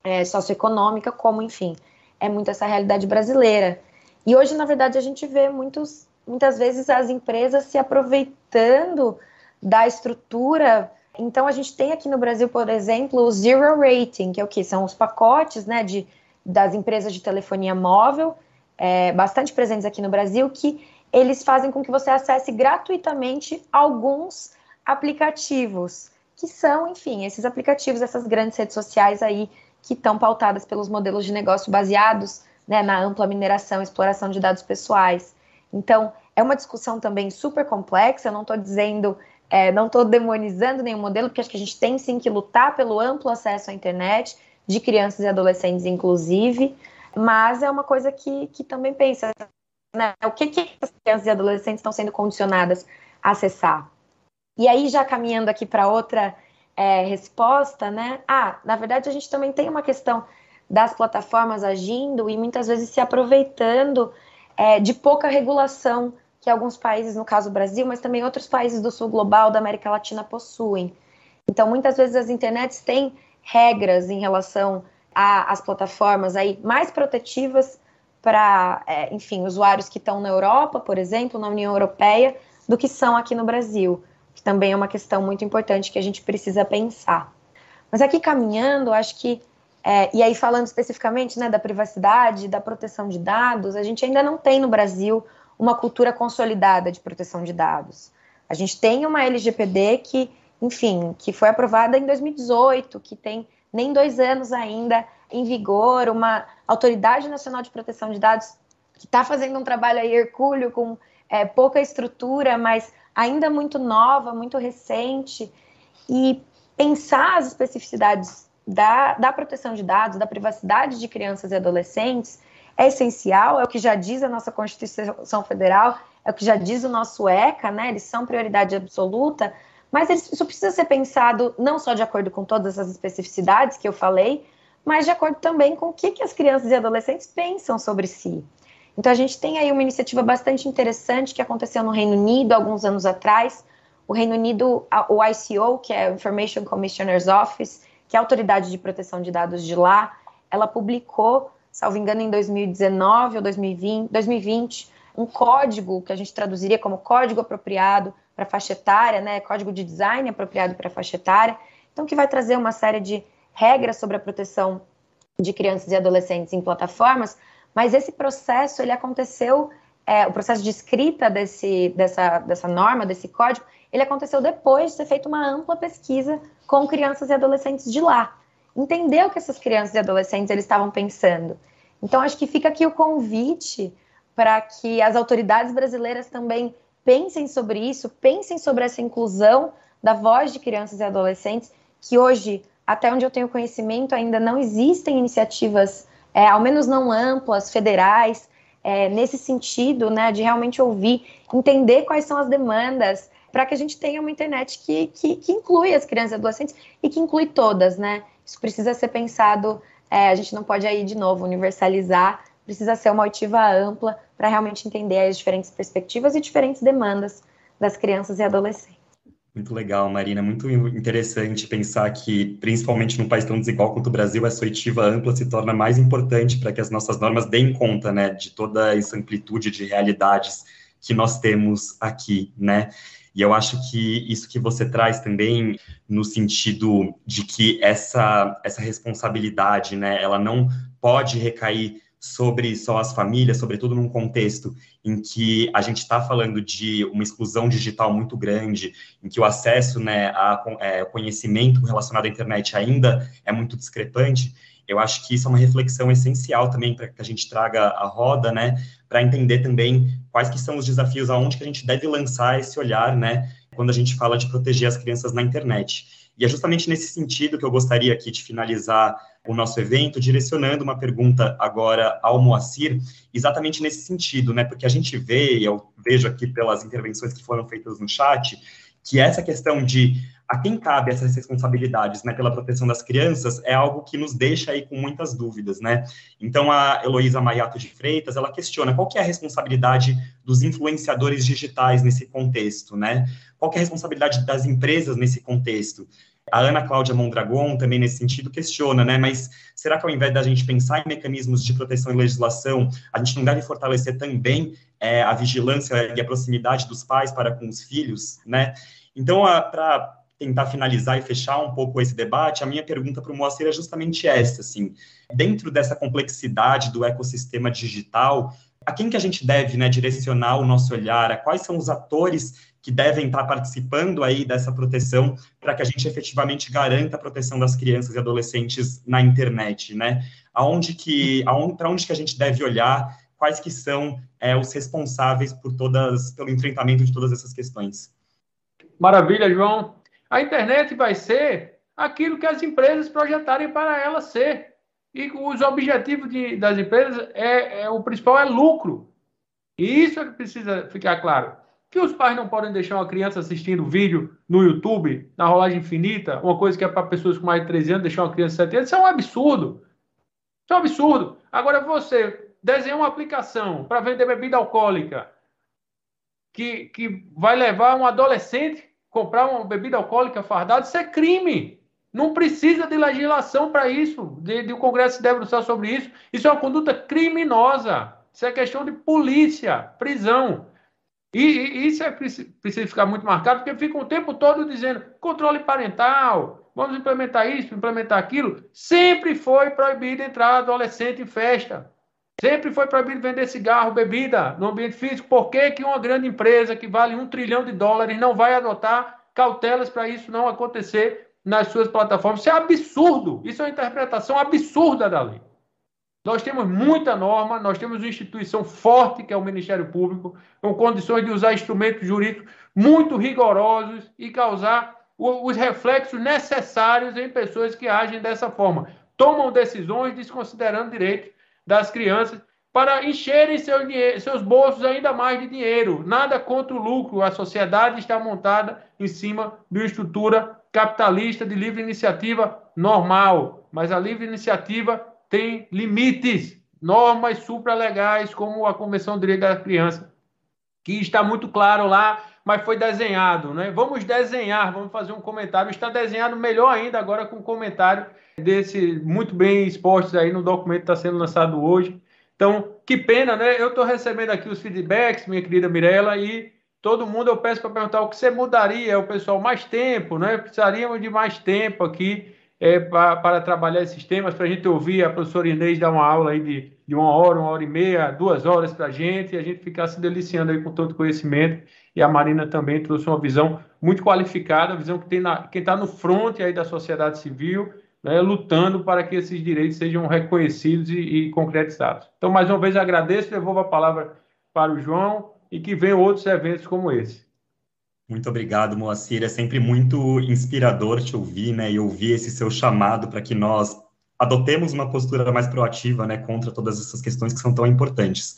é, socioeconômica, como, enfim, é muito essa realidade brasileira. E hoje, na verdade, a gente vê muitos, muitas vezes as empresas se aproveitando da estrutura. Então, a gente tem aqui no Brasil, por exemplo, o Zero Rating, que é o que? São os pacotes né, de, das empresas de telefonia móvel, é, bastante presentes aqui no Brasil, que eles fazem com que você acesse gratuitamente alguns aplicativos, que são, enfim, esses aplicativos, essas grandes redes sociais aí que estão pautadas pelos modelos de negócio baseados né, na ampla mineração exploração de dados pessoais. Então, é uma discussão também super complexa, eu não estou dizendo, é, não estou demonizando nenhum modelo, porque acho que a gente tem sim que lutar pelo amplo acesso à internet, de crianças e adolescentes, inclusive, mas é uma coisa que, que também pensa, né? O que, que as crianças e adolescentes estão sendo condicionadas a acessar? E aí, já caminhando aqui para outra é, resposta, né? Ah, na verdade, a gente também tem uma questão das plataformas agindo e muitas vezes se aproveitando é, de pouca regulação que alguns países, no caso o Brasil, mas também outros países do sul global, da América Latina, possuem. Então, muitas vezes as internets têm regras em relação às plataformas aí mais protetivas para, é, enfim, usuários que estão na Europa, por exemplo, na União Europeia, do que são aqui no Brasil, que também é uma questão muito importante que a gente precisa pensar. Mas aqui caminhando, acho que, é, e aí falando especificamente né, da privacidade, da proteção de dados, a gente ainda não tem no Brasil uma cultura consolidada de proteção de dados. A gente tem uma LGPD que, enfim, que foi aprovada em 2018, que tem nem dois anos ainda em vigor, uma Autoridade Nacional de Proteção de Dados que está fazendo um trabalho aí hercúleo com é, pouca estrutura, mas ainda muito nova, muito recente. E pensar as especificidades da, da proteção de dados, da privacidade de crianças e adolescentes, é essencial, é o que já diz a nossa Constituição Federal, é o que já diz o nosso ECA, né? Eles são prioridade absoluta, mas isso precisa ser pensado não só de acordo com todas as especificidades que eu falei, mas de acordo também com o que, que as crianças e adolescentes pensam sobre si. Então, a gente tem aí uma iniciativa bastante interessante que aconteceu no Reino Unido alguns anos atrás. O Reino Unido, o ICO, que é o Information Commissioner's Office, que é a autoridade de proteção de dados de lá, ela publicou, salvo engano, em 2019 ou 2020, 2020 um código que a gente traduziria como código apropriado para faixa etária, né, código de design apropriado para faixa etária, então que vai trazer uma série de regras sobre a proteção de crianças e adolescentes em plataformas, mas esse processo ele aconteceu, é, o processo de escrita desse, dessa, dessa norma, desse código, ele aconteceu depois de ter feito uma ampla pesquisa com crianças e adolescentes de lá, entender o que essas crianças e adolescentes eles estavam pensando. Então acho que fica aqui o convite para que as autoridades brasileiras também pensem sobre isso, pensem sobre essa inclusão da voz de crianças e adolescentes, que hoje, até onde eu tenho conhecimento, ainda não existem iniciativas, é, ao menos não amplas, federais, é, nesse sentido, né, de realmente ouvir, entender quais são as demandas, para que a gente tenha uma internet que, que, que, inclui as crianças e adolescentes e que inclui todas, né? Isso precisa ser pensado, é, a gente não pode aí, de novo, universalizar precisa ser uma oitiva ampla para realmente entender as diferentes perspectivas e diferentes demandas das crianças e adolescentes. Muito legal, Marina. Muito interessante pensar que, principalmente num país tão desigual quanto o Brasil, essa oitiva ampla se torna mais importante para que as nossas normas deem conta, né, de toda essa amplitude de realidades que nós temos aqui, né? E eu acho que isso que você traz também no sentido de que essa essa responsabilidade, né, ela não pode recair sobre só as famílias, sobretudo num contexto em que a gente está falando de uma exclusão digital muito grande, em que o acesso né, a é, conhecimento relacionado à internet ainda é muito discrepante, eu acho que isso é uma reflexão essencial também para que a gente traga a roda, né, para entender também quais que são os desafios, aonde que a gente deve lançar esse olhar, né, quando a gente fala de proteger as crianças na internet. E é justamente nesse sentido que eu gostaria aqui de finalizar o nosso evento, direcionando uma pergunta agora ao Moacir, exatamente nesse sentido, né? Porque a gente vê, e eu vejo aqui pelas intervenções que foram feitas no chat, que essa questão de a quem cabe essas responsabilidades, né, pela proteção das crianças, é algo que nos deixa aí com muitas dúvidas, né? Então, a Heloísa Maiato de Freitas, ela questiona qual que é a responsabilidade dos influenciadores digitais nesse contexto, né? Qual que é a responsabilidade das empresas nesse contexto? A Ana Cláudia Mondragon também nesse sentido questiona, né? Mas será que ao invés da gente pensar em mecanismos de proteção e legislação, a gente não deve fortalecer também é, a vigilância e a proximidade dos pais para com os filhos, né? Então, para tentar finalizar e fechar um pouco esse debate, a minha pergunta para o Moacir é justamente essa, assim, dentro dessa complexidade do ecossistema digital, a quem que a gente deve né, direcionar o nosso olhar, a quais são os atores que devem estar participando aí dessa proteção para que a gente efetivamente garanta a proteção das crianças e adolescentes na internet, né? Aonde que, aonde, para onde que a gente deve olhar? Quais que são é, os responsáveis por todas, pelo enfrentamento de todas essas questões? Maravilha, João. A internet vai ser aquilo que as empresas projetarem para ela ser. E os objetivos de, das empresas é, é o principal é lucro. E isso é que precisa ficar claro que os pais não podem deixar uma criança assistindo vídeo no YouTube, na rolagem infinita, uma coisa que é para pessoas com mais de 13 anos, deixar uma criança de 7 anos, isso é um absurdo. Isso é um absurdo. Agora, você desenhar uma aplicação para vender bebida alcoólica que, que vai levar um adolescente comprar uma bebida alcoólica fardada, isso é crime. Não precisa de legislação para isso, de, de o Congresso se debruçar sobre isso. Isso é uma conduta criminosa. Isso é questão de polícia, prisão. E, e isso é, precisa ficar muito marcado, porque fica o tempo todo dizendo controle parental, vamos implementar isso, implementar aquilo. Sempre foi proibido entrar adolescente em festa. Sempre foi proibido vender cigarro, bebida no ambiente físico. Por que, que uma grande empresa que vale um trilhão de dólares não vai adotar cautelas para isso não acontecer nas suas plataformas? Isso é absurdo. Isso é uma interpretação absurda da lei. Nós temos muita norma, nós temos uma instituição forte, que é o Ministério Público, com condições de usar instrumentos jurídicos muito rigorosos e causar os reflexos necessários em pessoas que agem dessa forma. Tomam decisões desconsiderando direitos das crianças para encherem seus bolsos ainda mais de dinheiro. Nada contra o lucro. A sociedade está montada em cima de uma estrutura capitalista de livre iniciativa normal. Mas a livre iniciativa tem limites, normas supralegais, como a Convenção de Direito da Criança, que está muito claro lá mas foi desenhado, né? Vamos desenhar, vamos fazer um comentário. Está desenhado melhor ainda agora com o comentário desse muito bem expostos aí no documento que está sendo lançado hoje. Então, que pena, né? Eu estou recebendo aqui os feedbacks, minha querida Mirella, e todo mundo eu peço para perguntar o que você mudaria, o pessoal, mais tempo, né? Precisaríamos de mais tempo aqui é, para, trabalhar esses temas, para a gente ouvir a professora Inês dar uma aula aí de, de uma hora, uma hora e meia, duas horas para a gente, e a gente ficar se deliciando aí com todo conhecimento e a Marina também trouxe uma visão muito qualificada, a visão que tem na, quem está no front aí da sociedade civil, né, lutando para que esses direitos sejam reconhecidos e, e concretizados. Então, mais uma vez, agradeço, devolvo a palavra para o João e que venham outros eventos como esse. Muito obrigado, Moacir. É sempre muito inspirador te ouvir, né, e ouvir esse seu chamado para que nós adotemos uma postura mais proativa, né, contra todas essas questões que são tão importantes.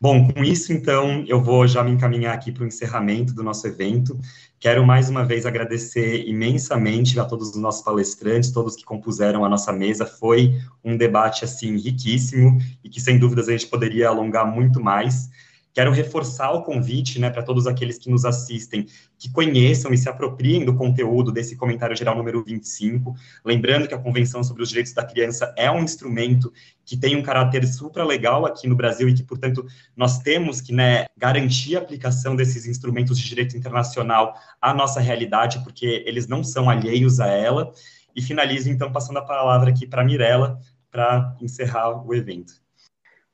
Bom, com isso, então, eu vou já me encaminhar aqui para o encerramento do nosso evento. Quero mais uma vez agradecer imensamente a todos os nossos palestrantes, todos que compuseram a nossa mesa. Foi um debate, assim, riquíssimo e que, sem dúvidas, a gente poderia alongar muito mais. Quero reforçar o convite né, para todos aqueles que nos assistem, que conheçam e se apropriem do conteúdo desse comentário geral número 25. Lembrando que a Convenção sobre os Direitos da Criança é um instrumento que tem um caráter supra-legal aqui no Brasil e que, portanto, nós temos que né, garantir a aplicação desses instrumentos de direito internacional à nossa realidade, porque eles não são alheios a ela. E finalizo, então, passando a palavra aqui para a Mirella para encerrar o evento.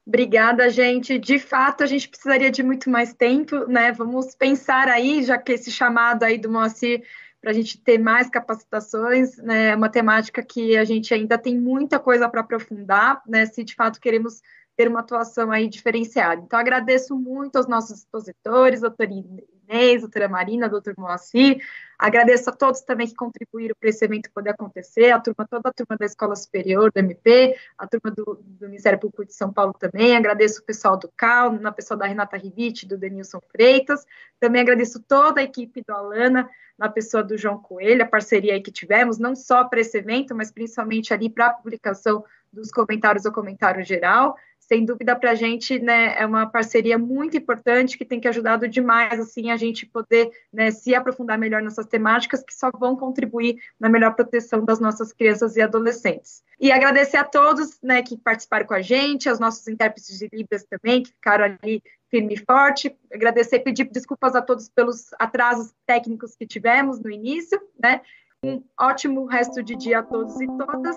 Obrigada, gente. De fato, a gente precisaria de muito mais tempo, né? Vamos pensar aí, já que esse chamado aí do Moacir para a gente ter mais capacitações, né? É uma temática que a gente ainda tem muita coisa para aprofundar, né? Se de fato queremos ter uma atuação aí diferenciada. Então, agradeço muito aos nossos expositores, doutor Inês, doutora Marina, doutor Moacir. Agradeço a todos também que contribuíram para esse evento poder acontecer, a turma, toda a turma da Escola Superior, do MP, a turma do, do Ministério Público de São Paulo também. Agradeço o pessoal do CAL, na pessoa da Renata Rivite, do Denilson Freitas. Também agradeço toda a equipe do Alana, na pessoa do João Coelho, a parceria que tivemos, não só para esse evento, mas principalmente ali para a publicação dos comentários do comentário geral sem dúvida para a gente né, é uma parceria muito importante que tem que ajudado demais assim a gente poder né, se aprofundar melhor nessas temáticas que só vão contribuir na melhor proteção das nossas crianças e adolescentes. E agradecer a todos né, que participaram com a gente, aos nossos intérpretes de Libras também, que ficaram ali firme e forte. Agradecer e pedir desculpas a todos pelos atrasos técnicos que tivemos no início, né? Um ótimo resto de dia a todos e todas.